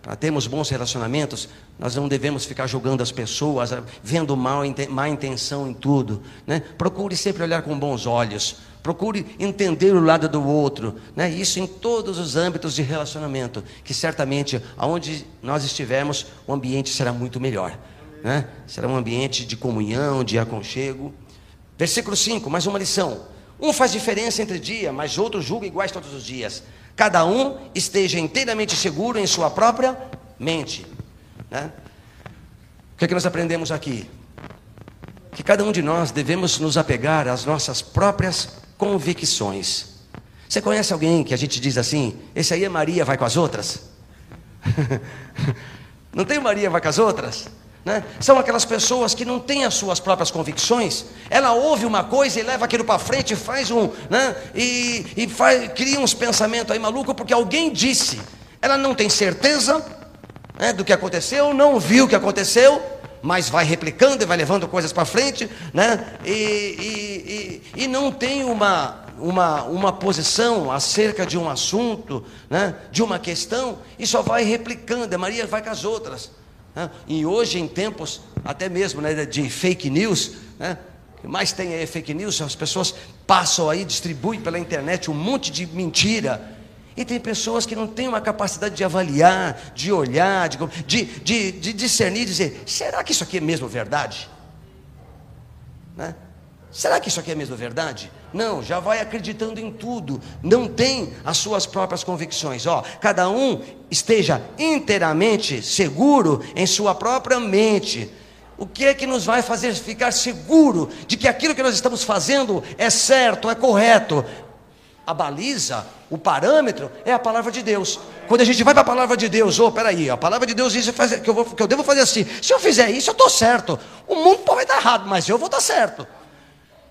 Para termos bons relacionamentos, nós não devemos ficar julgando as pessoas, vendo mal, má intenção em tudo. Né? Procure sempre olhar com bons olhos. Procure entender o lado do outro. Né? Isso em todos os âmbitos de relacionamento. Que certamente, aonde nós estivermos, o ambiente será muito melhor. Né? Será um ambiente de comunhão, de aconchego. Versículo 5, mais uma lição. Um faz diferença entre dia, mas outro julga iguais todos os dias. Cada um esteja inteiramente seguro em sua própria mente. Né? O que, é que nós aprendemos aqui? Que cada um de nós devemos nos apegar às nossas próprias convicções. Você conhece alguém que a gente diz assim: esse aí é Maria, vai com as outras? *laughs* Não tem Maria, vai com as outras? Né? São aquelas pessoas que não têm as suas próprias convicções. Ela ouve uma coisa e leva aquilo para frente, faz um, né? e, e faz, cria uns pensamentos aí malucos porque alguém disse. Ela não tem certeza né, do que aconteceu, não viu o que aconteceu, mas vai replicando e vai levando coisas para frente, né? E, e, e, e, não tem uma, uma, uma posição acerca de um assunto, né? de uma questão, e só vai replicando. A Maria vai com as outras. Né? E hoje, em tempos até mesmo né, de fake news, né? o que mais tem aí é fake news, as pessoas passam aí, distribuem pela internet um monte de mentira. E tem pessoas que não têm uma capacidade de avaliar, de olhar, de, de, de, de discernir, dizer: será que isso aqui é mesmo verdade? Né? Será que isso aqui é mesmo verdade? Não, já vai acreditando em tudo, não tem as suas próprias convicções. Ó, cada um esteja inteiramente seguro em sua própria mente. O que é que nos vai fazer ficar seguro de que aquilo que nós estamos fazendo é certo, é correto? a baliza, o parâmetro é a palavra de Deus. Quando a gente vai para a palavra de Deus, ô, oh, peraí, a palavra de Deus diz que eu, vou, que eu devo fazer assim. Se eu fizer isso, eu estou certo. O mundo pode estar errado, mas eu vou estar certo.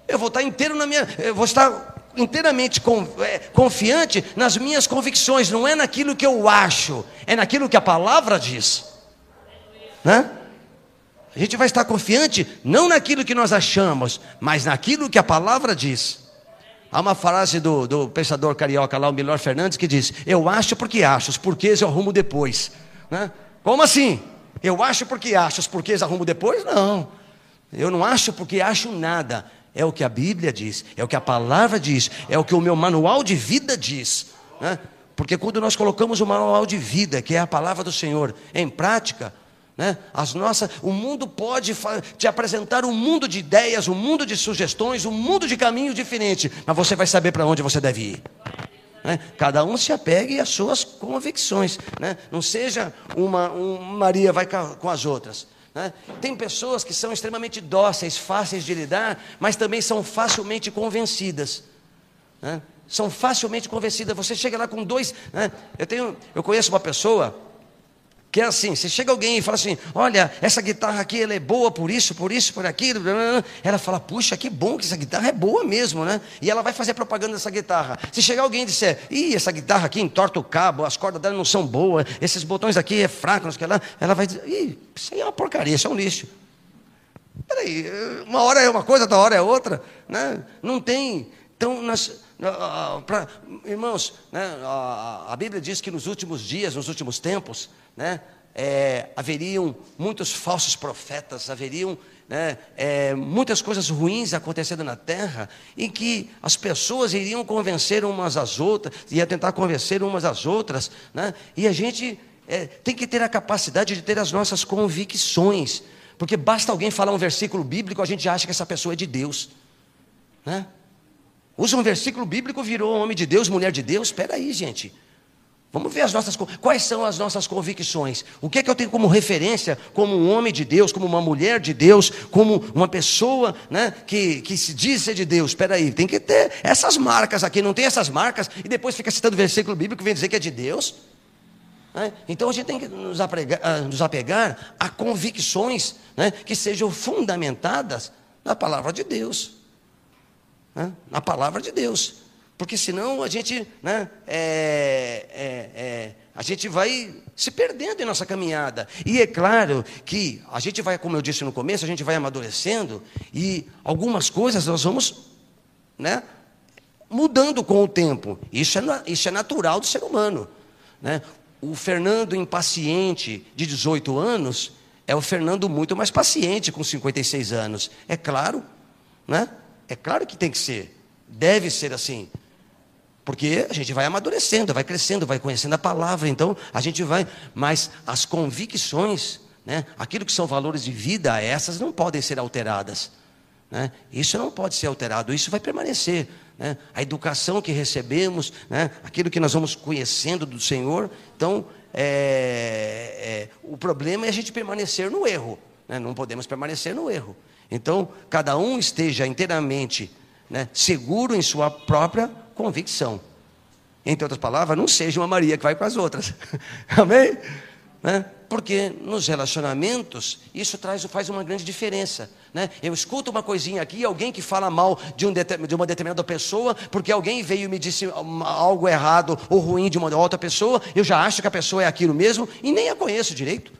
Eu vou estar inteiro na minha. Eu vou estar inteiramente é, confiante nas minhas convicções, não é naquilo que eu acho, é naquilo que a palavra diz. Né? A gente vai estar confiante não naquilo que nós achamos, mas naquilo que a palavra diz. Há uma frase do, do pensador carioca lá, o Milor Fernandes, que diz: Eu acho porque acho, os porquês eu arrumo depois. Né? Como assim? Eu acho porque acho, os porquês arrumo depois? Não. Eu não acho porque acho nada. É o que a Bíblia diz, é o que a palavra diz, é o que o meu manual de vida diz. Né? Porque quando nós colocamos o manual de vida, que é a palavra do Senhor, em prática, né? As nossas, o mundo pode te apresentar um mundo de ideias, um mundo de sugestões, um mundo de caminhos diferentes, mas você vai saber para onde você deve ir. Né? Cada um se apegue às suas convicções. Né? Não seja uma um Maria vai com as outras. Né? Tem pessoas que são extremamente dóceis, fáceis de lidar, mas também são facilmente convencidas. Né? São facilmente convencidas. Você chega lá com dois. Né? Eu, tenho, eu conheço uma pessoa que é assim, se chega alguém e fala assim, olha, essa guitarra aqui ela é boa por isso, por isso, por aquilo, ela fala, puxa, que bom que essa guitarra é boa mesmo, né? E ela vai fazer propaganda dessa guitarra. Se chegar alguém e disser, ih, essa guitarra aqui entorta o cabo, as cordas dela não são boas, esses botões aqui é fraco, não sei o que lá, ela vai dizer, ih, isso aí é uma porcaria, isso é um lixo. Peraí, uma hora é uma coisa, outra hora é outra, né? Não tem. Então, nós, pra, irmãos, né, a Bíblia diz que nos últimos dias, nos últimos tempos, né, é, haveriam muitos falsos profetas, haveriam né, é, muitas coisas ruins acontecendo na terra, em que as pessoas iriam convencer umas às outras, ia tentar convencer umas às outras, né, e a gente é, tem que ter a capacidade de ter as nossas convicções, porque basta alguém falar um versículo bíblico, a gente acha que essa pessoa é de Deus, né? Usa um versículo bíblico, virou homem de Deus, mulher de Deus. Espera aí, gente. Vamos ver as nossas quais são as nossas convicções. O que é que eu tenho como referência, como um homem de Deus, como uma mulher de Deus, como uma pessoa né, que, que se diz ser de Deus. Espera aí, tem que ter essas marcas aqui. Não tem essas marcas e depois fica citando versículo bíblico que vem dizer que é de Deus. Né? Então a gente tem que nos apegar, ah, nos apegar a convicções né, que sejam fundamentadas na palavra de Deus, né, na palavra de Deus. Porque senão a gente, né, é, é, é, a gente vai se perdendo em nossa caminhada. E é claro que a gente vai, como eu disse no começo, a gente vai amadurecendo e algumas coisas nós vamos né, mudando com o tempo. Isso é, isso é natural do ser humano. Né? O Fernando impaciente de 18 anos é o Fernando muito mais paciente com 56 anos. É claro, né? É claro que tem que ser. Deve ser assim. Porque a gente vai amadurecendo, vai crescendo, vai conhecendo a palavra, então a gente vai. Mas as convicções, né, aquilo que são valores de vida, essas não podem ser alteradas. Né? Isso não pode ser alterado, isso vai permanecer. Né? A educação que recebemos, né? aquilo que nós vamos conhecendo do Senhor. Então, é, é, o problema é a gente permanecer no erro. Né? Não podemos permanecer no erro. Então, cada um esteja inteiramente né, seguro em sua própria convicção. Entre outras palavras, não seja uma Maria que vai para as outras. *laughs* Amém? Né? Porque nos relacionamentos isso traz, faz uma grande diferença. Né? Eu escuto uma coisinha aqui, alguém que fala mal de, um, de uma determinada pessoa, porque alguém veio e me disse algo errado ou ruim de uma outra pessoa, eu já acho que a pessoa é aquilo mesmo e nem a conheço direito.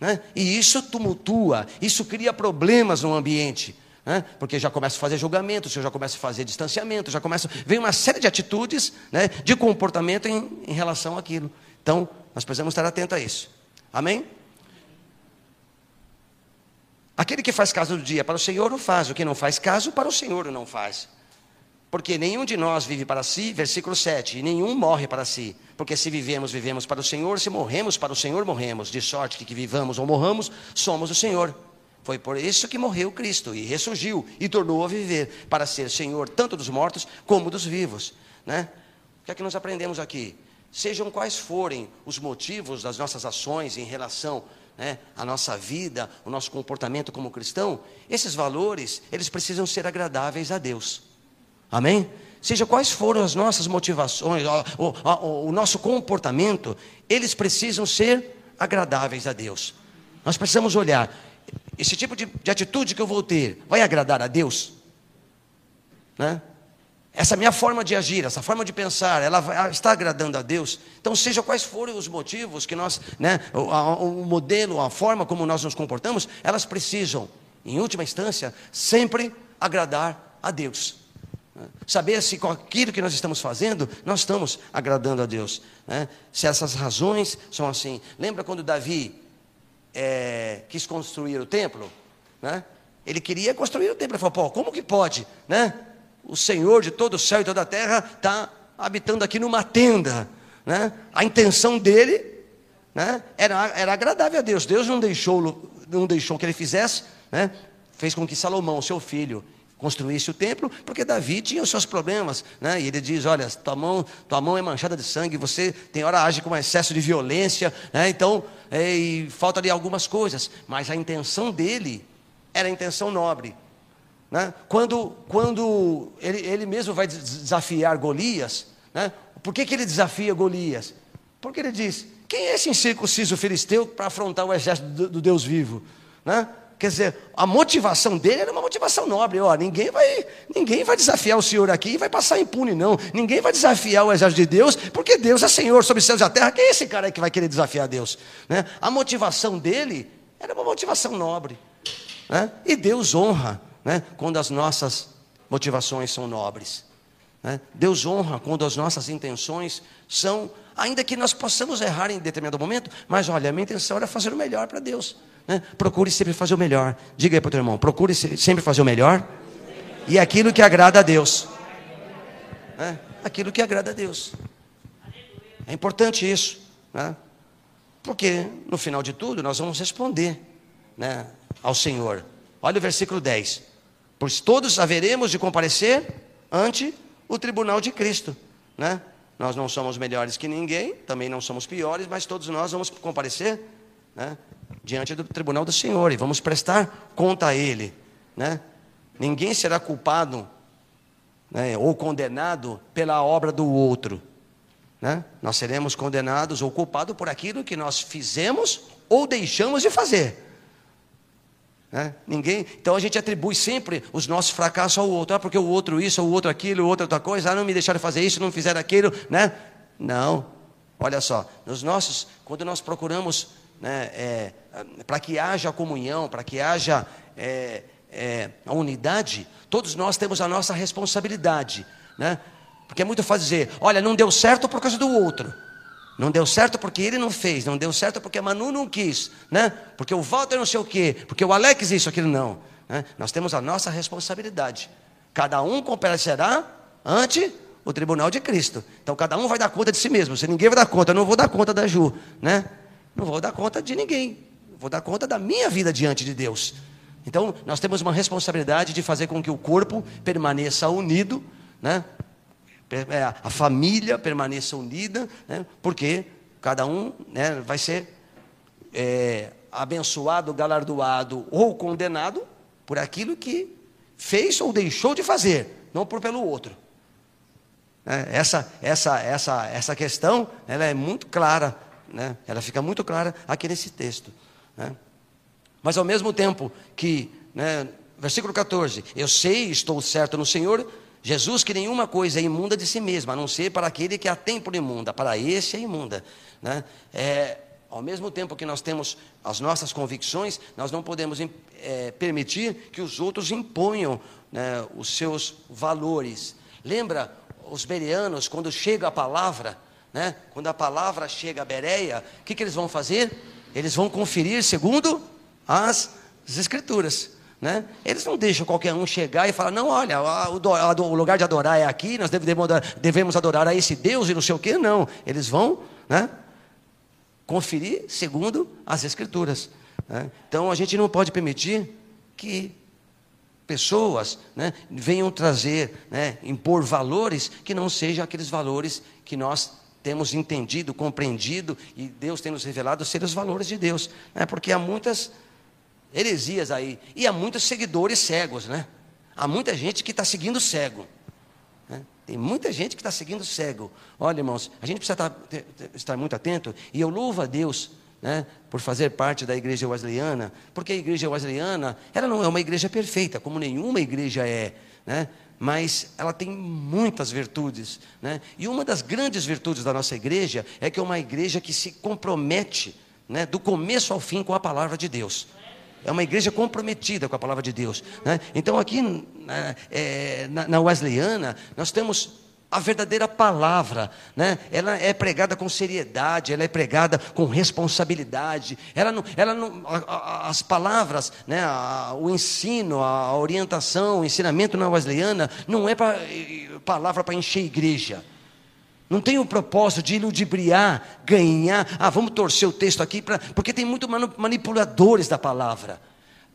Né? E isso tumultua, isso cria problemas no ambiente né? porque já começa a fazer julgamento, você já começa a fazer distanciamento, já começa. Vem uma série de atitudes, né, de comportamento em, em relação àquilo. Então, nós precisamos estar atentos a isso. Amém? Aquele que faz caso do dia para o Senhor o faz, o que não faz caso para o Senhor o não faz. Porque nenhum de nós vive para si, versículo 7, e nenhum morre para si. Porque se vivemos, vivemos para o Senhor, se morremos para o Senhor, morremos. De sorte que, que vivamos ou morramos, somos o Senhor. Foi por isso que morreu Cristo e ressurgiu e tornou a viver para ser Senhor tanto dos mortos como dos vivos, né? O que é que nós aprendemos aqui? Sejam quais forem os motivos das nossas ações em relação né, à nossa vida, o nosso comportamento como cristão, esses valores, eles precisam ser agradáveis a Deus. Amém? seja quais foram as nossas motivações, o, o, o nosso comportamento, eles precisam ser agradáveis a Deus. Nós precisamos olhar, esse tipo de, de atitude que eu vou ter, vai agradar a Deus? Né? Essa minha forma de agir, essa forma de pensar, ela, está agradando a Deus? Então, seja quais forem os motivos que nós, né, o, o modelo, a forma como nós nos comportamos, elas precisam, em última instância, sempre agradar a Deus. Saber se com aquilo que nós estamos fazendo, nós estamos agradando a Deus. Né? Se essas razões são assim. Lembra quando Davi é, quis construir o templo? Né? Ele queria construir o templo. Ele falou, pô, como que pode? Né? O Senhor de todo o céu e toda a terra está habitando aqui numa tenda. Né? A intenção dele né, era, era agradável a Deus. Deus não deixou, não deixou que ele fizesse, né? fez com que Salomão, seu filho, construísse o templo, porque Davi tinha os seus problemas, né? E ele diz: Olha, tua mão, tua mão é manchada de sangue, você tem hora age com excesso de violência, né? Então, é, e falta ali algumas coisas, mas a intenção dele era a intenção nobre. Né? Quando, quando ele, ele mesmo vai desafiar Golias, né? por que, que ele desafia Golias? Porque ele diz: quem é esse incircunciso filisteu para afrontar o exército do, do Deus vivo? Né? Quer dizer, a motivação dele era uma motivação nobre. Ó, ninguém vai, ninguém vai desafiar o Senhor aqui e vai passar impune, não. Ninguém vai desafiar o exército de Deus, porque Deus é Senhor sobre os céus e a terra. Quem é esse cara aí que vai querer desafiar Deus? Né? A motivação dele era uma motivação nobre. Né? E Deus honra né, quando as nossas motivações são nobres. Né? Deus honra quando as nossas intenções são, ainda que nós possamos errar em determinado momento, mas olha, a minha intenção era fazer o melhor para Deus. Né? Procure sempre fazer o melhor. Diga aí para o teu irmão: procure sempre fazer o melhor. E aquilo que agrada a Deus. Né? Aquilo que agrada a Deus. É importante isso. Né? Porque no final de tudo nós vamos responder né, ao Senhor. Olha o versículo 10. Pois todos haveremos de comparecer ante o tribunal de Cristo. Né? Nós não somos melhores que ninguém, também não somos piores, mas todos nós vamos comparecer né, diante do tribunal do Senhor e vamos prestar conta a Ele. Né? Ninguém será culpado né, ou condenado pela obra do outro. Né? Nós seremos condenados ou culpados por aquilo que nós fizemos ou deixamos de fazer. Né? Ninguém, então a gente atribui sempre os nossos fracassos ao outro, ah, porque o outro isso, o outro aquilo, o outro outra coisa, ah, não me deixaram fazer isso, não fizeram aquilo, né? Não, olha só, nos nossos, quando nós procuramos né, é, para que haja comunhão, para que haja é, é, a unidade, todos nós temos a nossa responsabilidade, né? Porque é muito fácil dizer, olha, não deu certo por causa do outro. Não deu certo porque ele não fez, não deu certo porque a Manu não quis, né? Porque o Walter não sei o quê, porque o Alex isso, aquilo não. Né? Nós temos a nossa responsabilidade. Cada um comparecerá ante o tribunal de Cristo. Então cada um vai dar conta de si mesmo. Se ninguém vai dar conta, eu não vou dar conta da Ju, né? Não vou dar conta de ninguém. Vou dar conta da minha vida diante de Deus. Então, nós temos uma responsabilidade de fazer com que o corpo permaneça unido, né? É, a família permaneça unida, né? porque cada um né, vai ser é, abençoado, galardoado ou condenado por aquilo que fez ou deixou de fazer, não por pelo outro. É, essa, essa, essa, essa questão ela é muito clara né? Ela fica muito clara aqui nesse texto. Né? Mas ao mesmo tempo que, né, versículo 14, eu sei, estou certo no Senhor, Jesus que nenhuma coisa é imunda de si mesma, a não ser para aquele que a tem por imunda, para esse é imunda. Né? É, ao mesmo tempo que nós temos as nossas convicções, nós não podemos é, permitir que os outros imponham né, os seus valores. Lembra os bereanos, quando chega a palavra, né? Quando a palavra chega a Bereia, o que, que eles vão fazer? Eles vão conferir segundo as, as escrituras. Né? Eles não deixam qualquer um chegar e falar, não, olha, o, o lugar de adorar é aqui, nós devemos, devemos adorar a esse Deus e não sei o que, não. Eles vão né, conferir segundo as escrituras. Né? Então a gente não pode permitir que pessoas né, venham trazer, né, impor valores que não sejam aqueles valores que nós temos entendido, compreendido e Deus tem nos revelado ser os valores de Deus, né? porque há muitas heresias aí e há muitos seguidores cegos, né? Há muita gente que está seguindo cego. Né? Tem muita gente que está seguindo cego. Olha, irmãos, a gente precisa estar, tá, estar muito atento, e eu louvo a Deus né, por fazer parte da igreja wesleyana, porque a igreja wesleyana, ela não é uma igreja perfeita, como nenhuma igreja é, né, mas ela tem muitas virtudes. Né, e uma das grandes virtudes da nossa igreja é que é uma igreja que se compromete né, do começo ao fim com a palavra de Deus. É uma igreja comprometida com a palavra de Deus. Né? Então, aqui né, é, na, na Wesleyana, nós temos a verdadeira palavra, né? ela é pregada com seriedade, ela é pregada com responsabilidade. Ela não, ela não, a, a, as palavras, né? A, o ensino, a orientação, o ensinamento na Wesleyana não é pra, palavra para encher igreja. Não tem o propósito de ludibriar, ganhar. Ah, vamos torcer o texto aqui, pra, porque tem muitos manipuladores da palavra.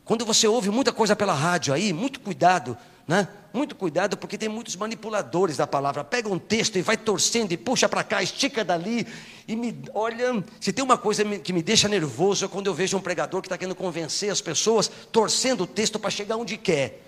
Quando você ouve muita coisa pela rádio aí, muito cuidado, né? Muito cuidado, porque tem muitos manipuladores da palavra. Pega um texto e vai torcendo e puxa para cá, estica dali. E me olha, se tem uma coisa que me deixa nervoso é quando eu vejo um pregador que está querendo convencer as pessoas, torcendo o texto para chegar onde quer.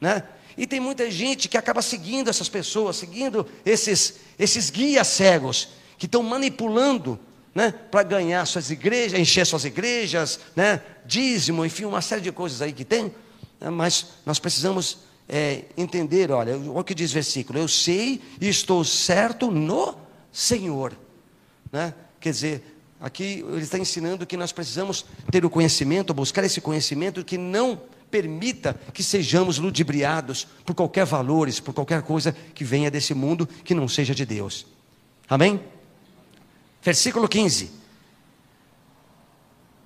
Né? E tem muita gente que acaba seguindo essas pessoas, seguindo esses, esses guias cegos, que estão manipulando né, para ganhar suas igrejas, encher suas igrejas, né, dízimo, enfim, uma série de coisas aí que tem. Né, mas nós precisamos é, entender, olha, o que diz o versículo, eu sei e estou certo no Senhor. Né? Quer dizer, aqui ele está ensinando que nós precisamos ter o conhecimento, buscar esse conhecimento que não permita que sejamos ludibriados por qualquer valores, por qualquer coisa que venha desse mundo que não seja de Deus. Amém? Versículo 15.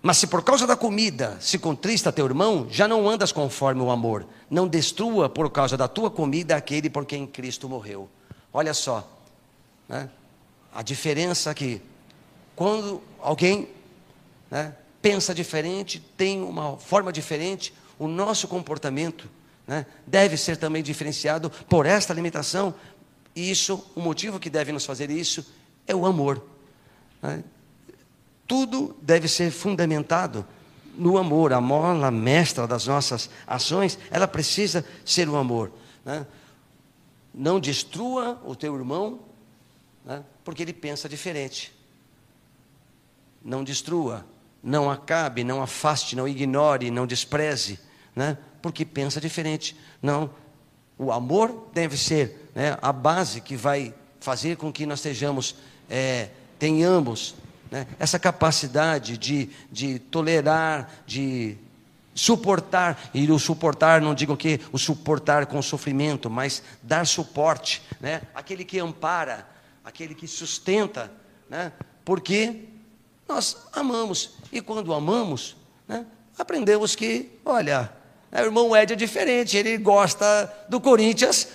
Mas se por causa da comida se contrista teu irmão, já não andas conforme o amor. Não destrua por causa da tua comida aquele por quem Cristo morreu. Olha só, né? a diferença aqui. Quando alguém né, pensa diferente, tem uma forma diferente, o nosso comportamento né, deve ser também diferenciado por esta limitação. E isso, o motivo que deve nos fazer isso é o amor. Né? Tudo deve ser fundamentado no amor. A mola mestra das nossas ações, ela precisa ser o amor. Né? Não destrua o teu irmão, né? porque ele pensa diferente. Não destrua não acabe, não afaste, não ignore, não despreze, né? porque pensa diferente. Não, o amor deve ser né, a base que vai fazer com que nós estejamos, é, tenhamos né, essa capacidade de, de tolerar, de suportar, e o suportar, não digo que o suportar com sofrimento, mas dar suporte, né, aquele que ampara, aquele que sustenta, né, porque nós amamos. E quando amamos, né, aprendemos que, olha, o irmão Ed é diferente, ele gosta do Corinthians,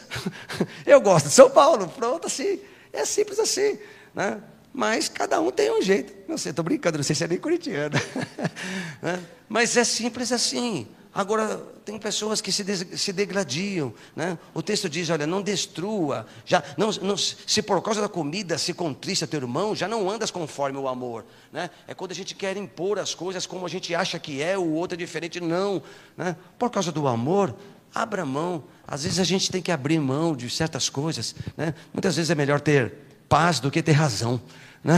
*laughs* eu gosto de São Paulo, pronto, assim, é simples assim, né? Mas cada um tem um jeito. Não sei, estou brincando, não sei se é nem corintiano. *laughs* Né? Mas é simples assim. Agora, tem pessoas que se, se degradiam. Né? O texto diz: olha, não destrua. Já, não, não, se por causa da comida se contrista teu irmão, já não andas conforme o amor. Né? É quando a gente quer impor as coisas como a gente acha que é, o outro é diferente. Não. Né? Por causa do amor, abra mão. Às vezes a gente tem que abrir mão de certas coisas. Né? Muitas vezes é melhor ter paz do que ter razão. Né?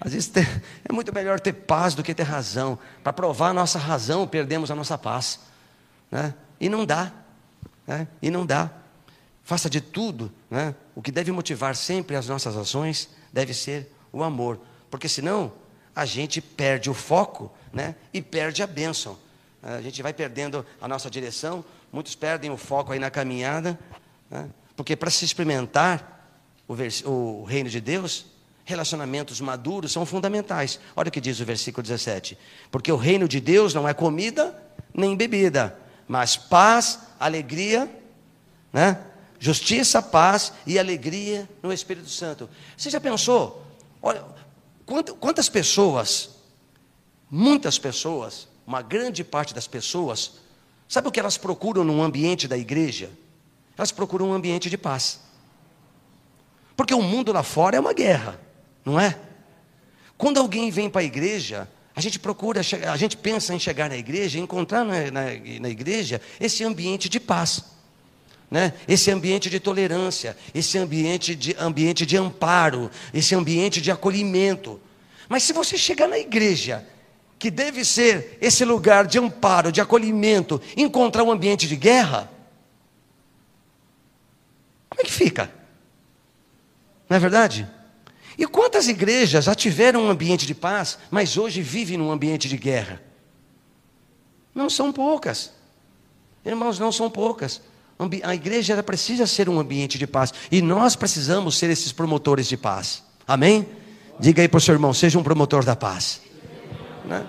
Às vezes é muito melhor ter paz do que ter razão. Para provar a nossa razão, perdemos a nossa paz. Né? E não dá. Né? E não dá. Faça de tudo. Né? O que deve motivar sempre as nossas ações deve ser o amor. Porque senão a gente perde o foco né? e perde a bênção. A gente vai perdendo a nossa direção. Muitos perdem o foco aí na caminhada. Né? Porque para se experimentar o, o reino de Deus, Relacionamentos maduros são fundamentais. Olha o que diz o versículo 17: Porque o reino de Deus não é comida nem bebida, mas paz, alegria, né? justiça, paz e alegria no Espírito Santo. Você já pensou? Olha, quantas pessoas, muitas pessoas, uma grande parte das pessoas, sabe o que elas procuram num ambiente da igreja? Elas procuram um ambiente de paz. Porque o mundo lá fora é uma guerra não é? Quando alguém vem para a igreja, a gente procura, a gente pensa em chegar na igreja, encontrar na, na, na igreja esse ambiente de paz. né? esse ambiente de tolerância, esse ambiente de, ambiente de amparo, esse ambiente de acolhimento. Mas se você chegar na igreja, que deve ser esse lugar de amparo, de acolhimento, encontrar um ambiente de guerra, como é que fica? Não é verdade? E quantas igrejas já tiveram um ambiente de paz, mas hoje vivem num ambiente de guerra? Não são poucas. Irmãos, não são poucas. A igreja precisa ser um ambiente de paz. E nós precisamos ser esses promotores de paz. Amém? Diga aí para o seu irmão, seja um promotor da paz. Né?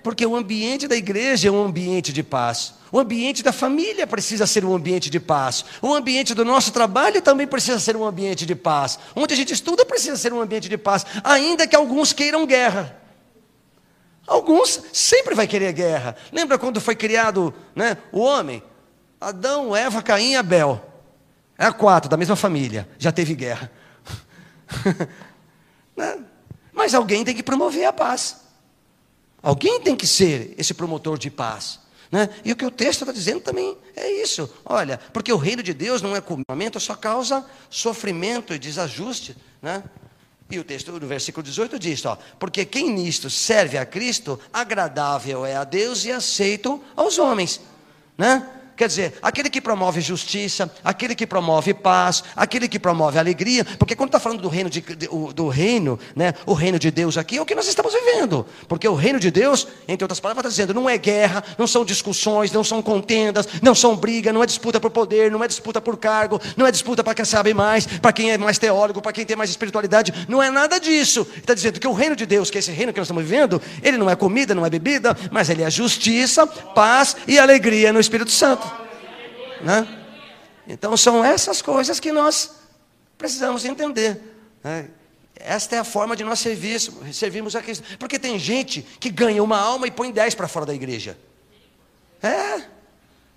Porque o ambiente da igreja é um ambiente de paz. O ambiente da família precisa ser um ambiente de paz. O ambiente do nosso trabalho também precisa ser um ambiente de paz. Onde a gente estuda precisa ser um ambiente de paz, ainda que alguns queiram guerra. Alguns sempre vai querer guerra. Lembra quando foi criado né, o homem? Adão, Eva, Caim e Abel. É quatro, da mesma família. Já teve guerra. *laughs* né? Mas alguém tem que promover a paz. Alguém tem que ser esse promotor de paz. Né? E o que o texto está dizendo também é isso. Olha, porque o reino de Deus não é comimento, só causa sofrimento e desajuste. Né? E o texto do versículo 18 diz: ó, Porque quem nisto serve a Cristo, agradável é a Deus e aceito aos homens. Né? Quer dizer, aquele que promove justiça, aquele que promove paz, aquele que promove alegria, porque quando está falando do reino, de, do reino, né, o reino de Deus aqui é o que nós estamos vivendo, porque o reino de Deus, entre outras palavras, está dizendo, não é guerra, não são discussões, não são contendas, não são briga, não é disputa por poder, não é disputa por cargo, não é disputa para quem sabe mais, para quem é mais teólogo, para quem tem mais espiritualidade, não é nada disso. Está dizendo que o reino de Deus, que é esse reino que nós estamos vivendo, ele não é comida, não é bebida, mas ele é justiça, paz e alegria no Espírito Santo. Né? Então são essas coisas que nós precisamos entender. Né? Esta é a forma de nós servirmos, servirmos a Cristo. Porque tem gente que ganha uma alma e põe dez para fora da igreja. É,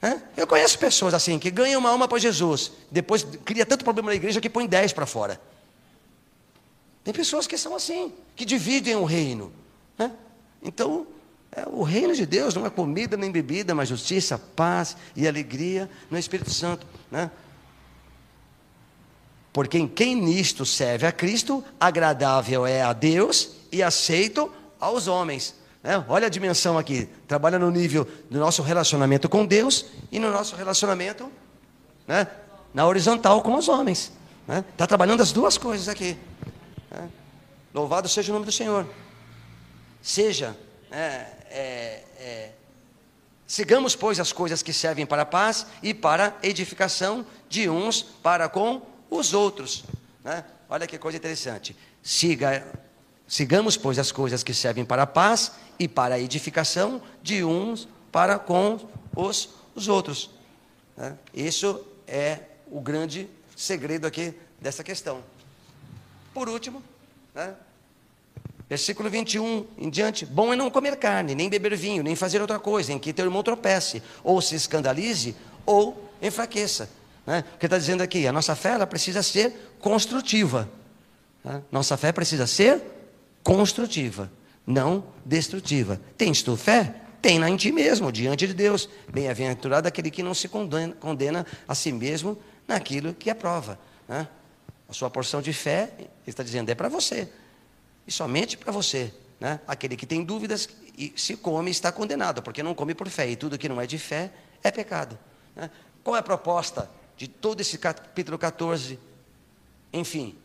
é. Eu conheço pessoas assim, que ganham uma alma para Jesus, depois cria tanto problema na igreja que põe dez para fora. Tem pessoas que são assim, que dividem o reino. Né? Então, o reino de Deus não é comida nem bebida, mas justiça, paz e alegria no Espírito Santo. Né? Porque em quem nisto serve a Cristo, agradável é a Deus e aceito aos homens. Né? Olha a dimensão aqui, trabalha no nível do nosso relacionamento com Deus e no nosso relacionamento né? na horizontal com os homens. Está né? Tá trabalhando as duas coisas aqui. Né? Louvado seja o nome do Senhor. Seja é, é, é, sigamos, pois, as coisas que servem para a paz e para a edificação de uns para com os outros. Né? Olha que coisa interessante. Siga, sigamos, pois, as coisas que servem para a paz e para a edificação de uns para com os, os outros. Né? Isso é o grande segredo aqui dessa questão. Por último, né? Versículo 21 em diante: Bom é não comer carne, nem beber vinho, nem fazer outra coisa em que teu irmão tropece, ou se escandalize, ou enfraqueça. Né? O que está dizendo aqui? A nossa fé ela precisa ser construtiva. Né? Nossa fé precisa ser construtiva, não destrutiva. Tens tu fé? Tem em ti mesmo, diante de Deus. Bem-aventurado aquele que não se condena, condena, a si mesmo naquilo que aprova. Né? A sua porção de fé, ele está dizendo, é para você e somente para você. Né? Aquele que tem dúvidas e se come está condenado, porque não come por fé, e tudo que não é de fé é pecado. Né? Qual é a proposta de todo esse capítulo 14? Enfim,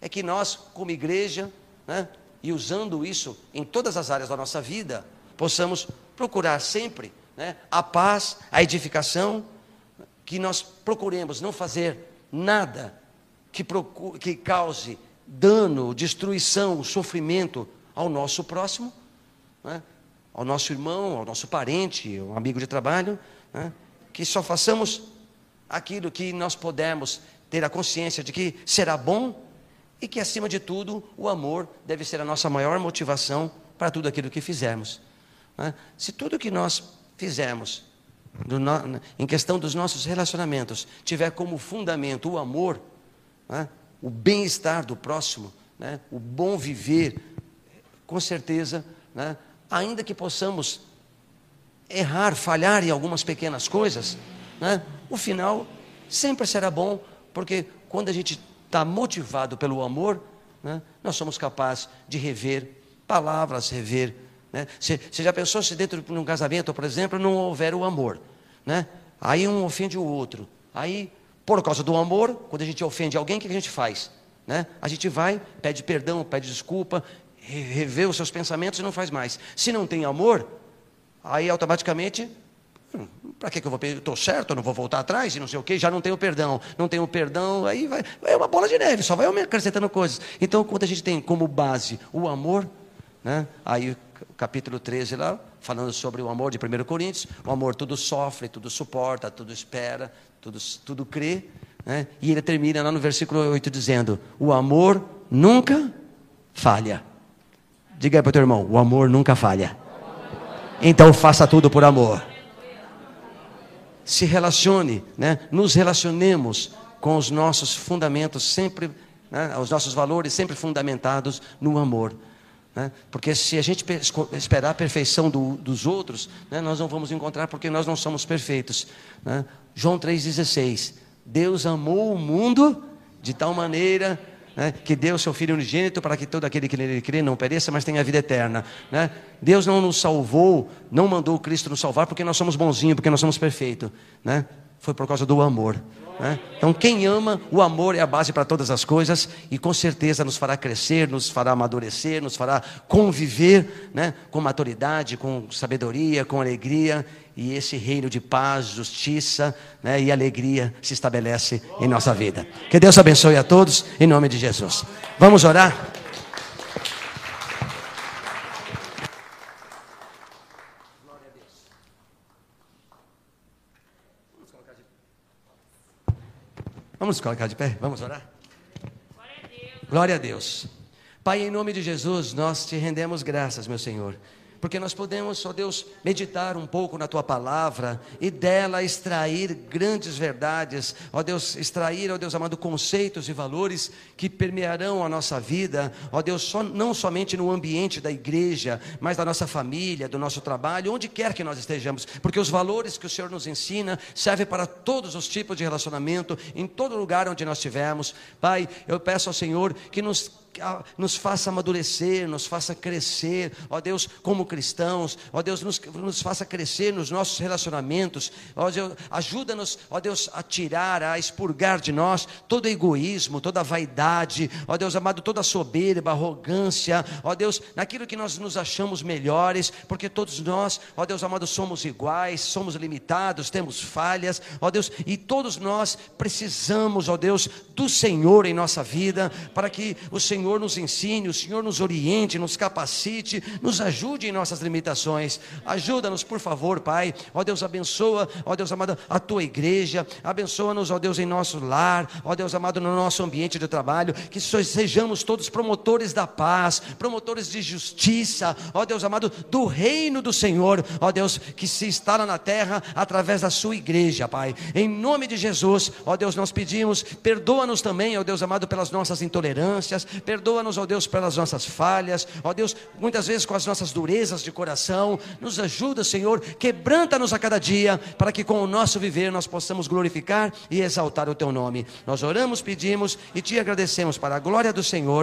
é que nós, como igreja, né, e usando isso em todas as áreas da nossa vida, possamos procurar sempre né, a paz, a edificação, que nós procuremos não fazer nada que, procure, que cause dano, destruição, sofrimento ao nosso próximo, né? ao nosso irmão, ao nosso parente, ao amigo de trabalho, né? que só façamos aquilo que nós podemos ter a consciência de que será bom e que, acima de tudo, o amor deve ser a nossa maior motivação para tudo aquilo que fizermos. Né? Se tudo que nós fizermos, no, em questão dos nossos relacionamentos, tiver como fundamento o amor, né? O bem-estar do próximo, né? o bom viver, com certeza, né? ainda que possamos errar, falhar em algumas pequenas coisas, né, o final sempre será bom, porque quando a gente está motivado pelo amor, né, nós somos capazes de rever palavras, rever. Né? Você, você já pensou se dentro de um casamento, por exemplo, não houver o amor? Né? Aí um ofende o outro. Aí, por causa do amor, quando a gente ofende alguém, o que a gente faz? Né? A gente vai, pede perdão, pede desculpa, revê os seus pensamentos e não faz mais. Se não tem amor, aí automaticamente hum, para que, eu vou pedir? Estou certo, não vou voltar atrás e não sei o que, já não tenho perdão, não tenho perdão, aí vai, é uma bola de neve, só vai acrescentando coisas. Então, quando a gente tem como base o amor, né, aí o capítulo 13 lá, falando sobre o amor de 1 Coríntios, o amor tudo sofre, tudo suporta, tudo espera, tudo, tudo crê, né, e ele termina lá no versículo 8 dizendo: o amor nunca falha. Diga aí para o teu irmão: o amor nunca falha. Então faça tudo por amor. Se relacione, né? nos relacionemos com os nossos fundamentos, sempre, né? os nossos valores sempre fundamentados no amor. Né? Porque se a gente esperar a perfeição do, dos outros, né? nós não vamos encontrar porque nós não somos perfeitos. Né? João 3,16: Deus amou o mundo de tal maneira né, que deu seu Filho unigênito para que todo aquele que nele crê não pereça, mas tenha vida eterna. Né? Deus não nos salvou, não mandou o Cristo nos salvar porque nós somos bonzinhos, porque nós somos perfeitos. Né? Foi por causa do amor. Né? Então, quem ama, o amor é a base para todas as coisas e com certeza nos fará crescer, nos fará amadurecer, nos fará conviver né? com maturidade, com sabedoria, com alegria e esse reino de paz, justiça né, e alegria se estabelece em nossa vida. Que Deus abençoe a todos, em nome de Jesus. Vamos orar? Vamos colocar de pé? Vamos orar? Glória a Deus. Glória a Deus. Pai, em nome de Jesus, nós te rendemos graças, meu Senhor porque nós podemos, ó Deus, meditar um pouco na tua palavra e dela extrair grandes verdades, ó Deus, extrair, ó Deus amado, conceitos e valores que permearão a nossa vida, ó Deus, só, não somente no ambiente da igreja, mas da nossa família, do nosso trabalho, onde quer que nós estejamos, porque os valores que o Senhor nos ensina servem para todos os tipos de relacionamento, em todo lugar onde nós estivermos. Pai, eu peço ao Senhor que nos nos faça amadurecer, nos faça crescer, ó Deus, como cristãos, ó Deus, nos, nos faça crescer nos nossos relacionamentos, ó Deus, ajuda-nos, ó Deus, a tirar, a expurgar de nós todo egoísmo, toda vaidade, ó Deus amado, toda soberba, arrogância, ó Deus, naquilo que nós nos achamos melhores, porque todos nós, ó Deus amado, somos iguais, somos limitados, temos falhas, ó Deus, e todos nós precisamos, ó Deus, do Senhor em nossa vida, para que o Senhor Senhor nos ensine, o Senhor nos oriente, nos capacite, nos ajude em nossas limitações. Ajuda-nos, por favor, Pai. Ó Deus, abençoa, ó Deus amado, a tua igreja. Abençoa-nos, ó Deus, em nosso lar, ó Deus amado, no nosso ambiente de trabalho. Que sejamos todos promotores da paz, promotores de justiça, ó Deus amado, do reino do Senhor, ó Deus, que se instala na terra através da sua igreja, Pai. Em nome de Jesus, ó Deus, nós pedimos, perdoa-nos também, ó Deus amado, pelas nossas intolerâncias, Perdoa-nos, ó Deus, pelas nossas falhas, ó Deus, muitas vezes com as nossas durezas de coração. Nos ajuda, Senhor, quebranta-nos a cada dia, para que com o nosso viver nós possamos glorificar e exaltar o teu nome. Nós oramos, pedimos e te agradecemos para a glória do Senhor.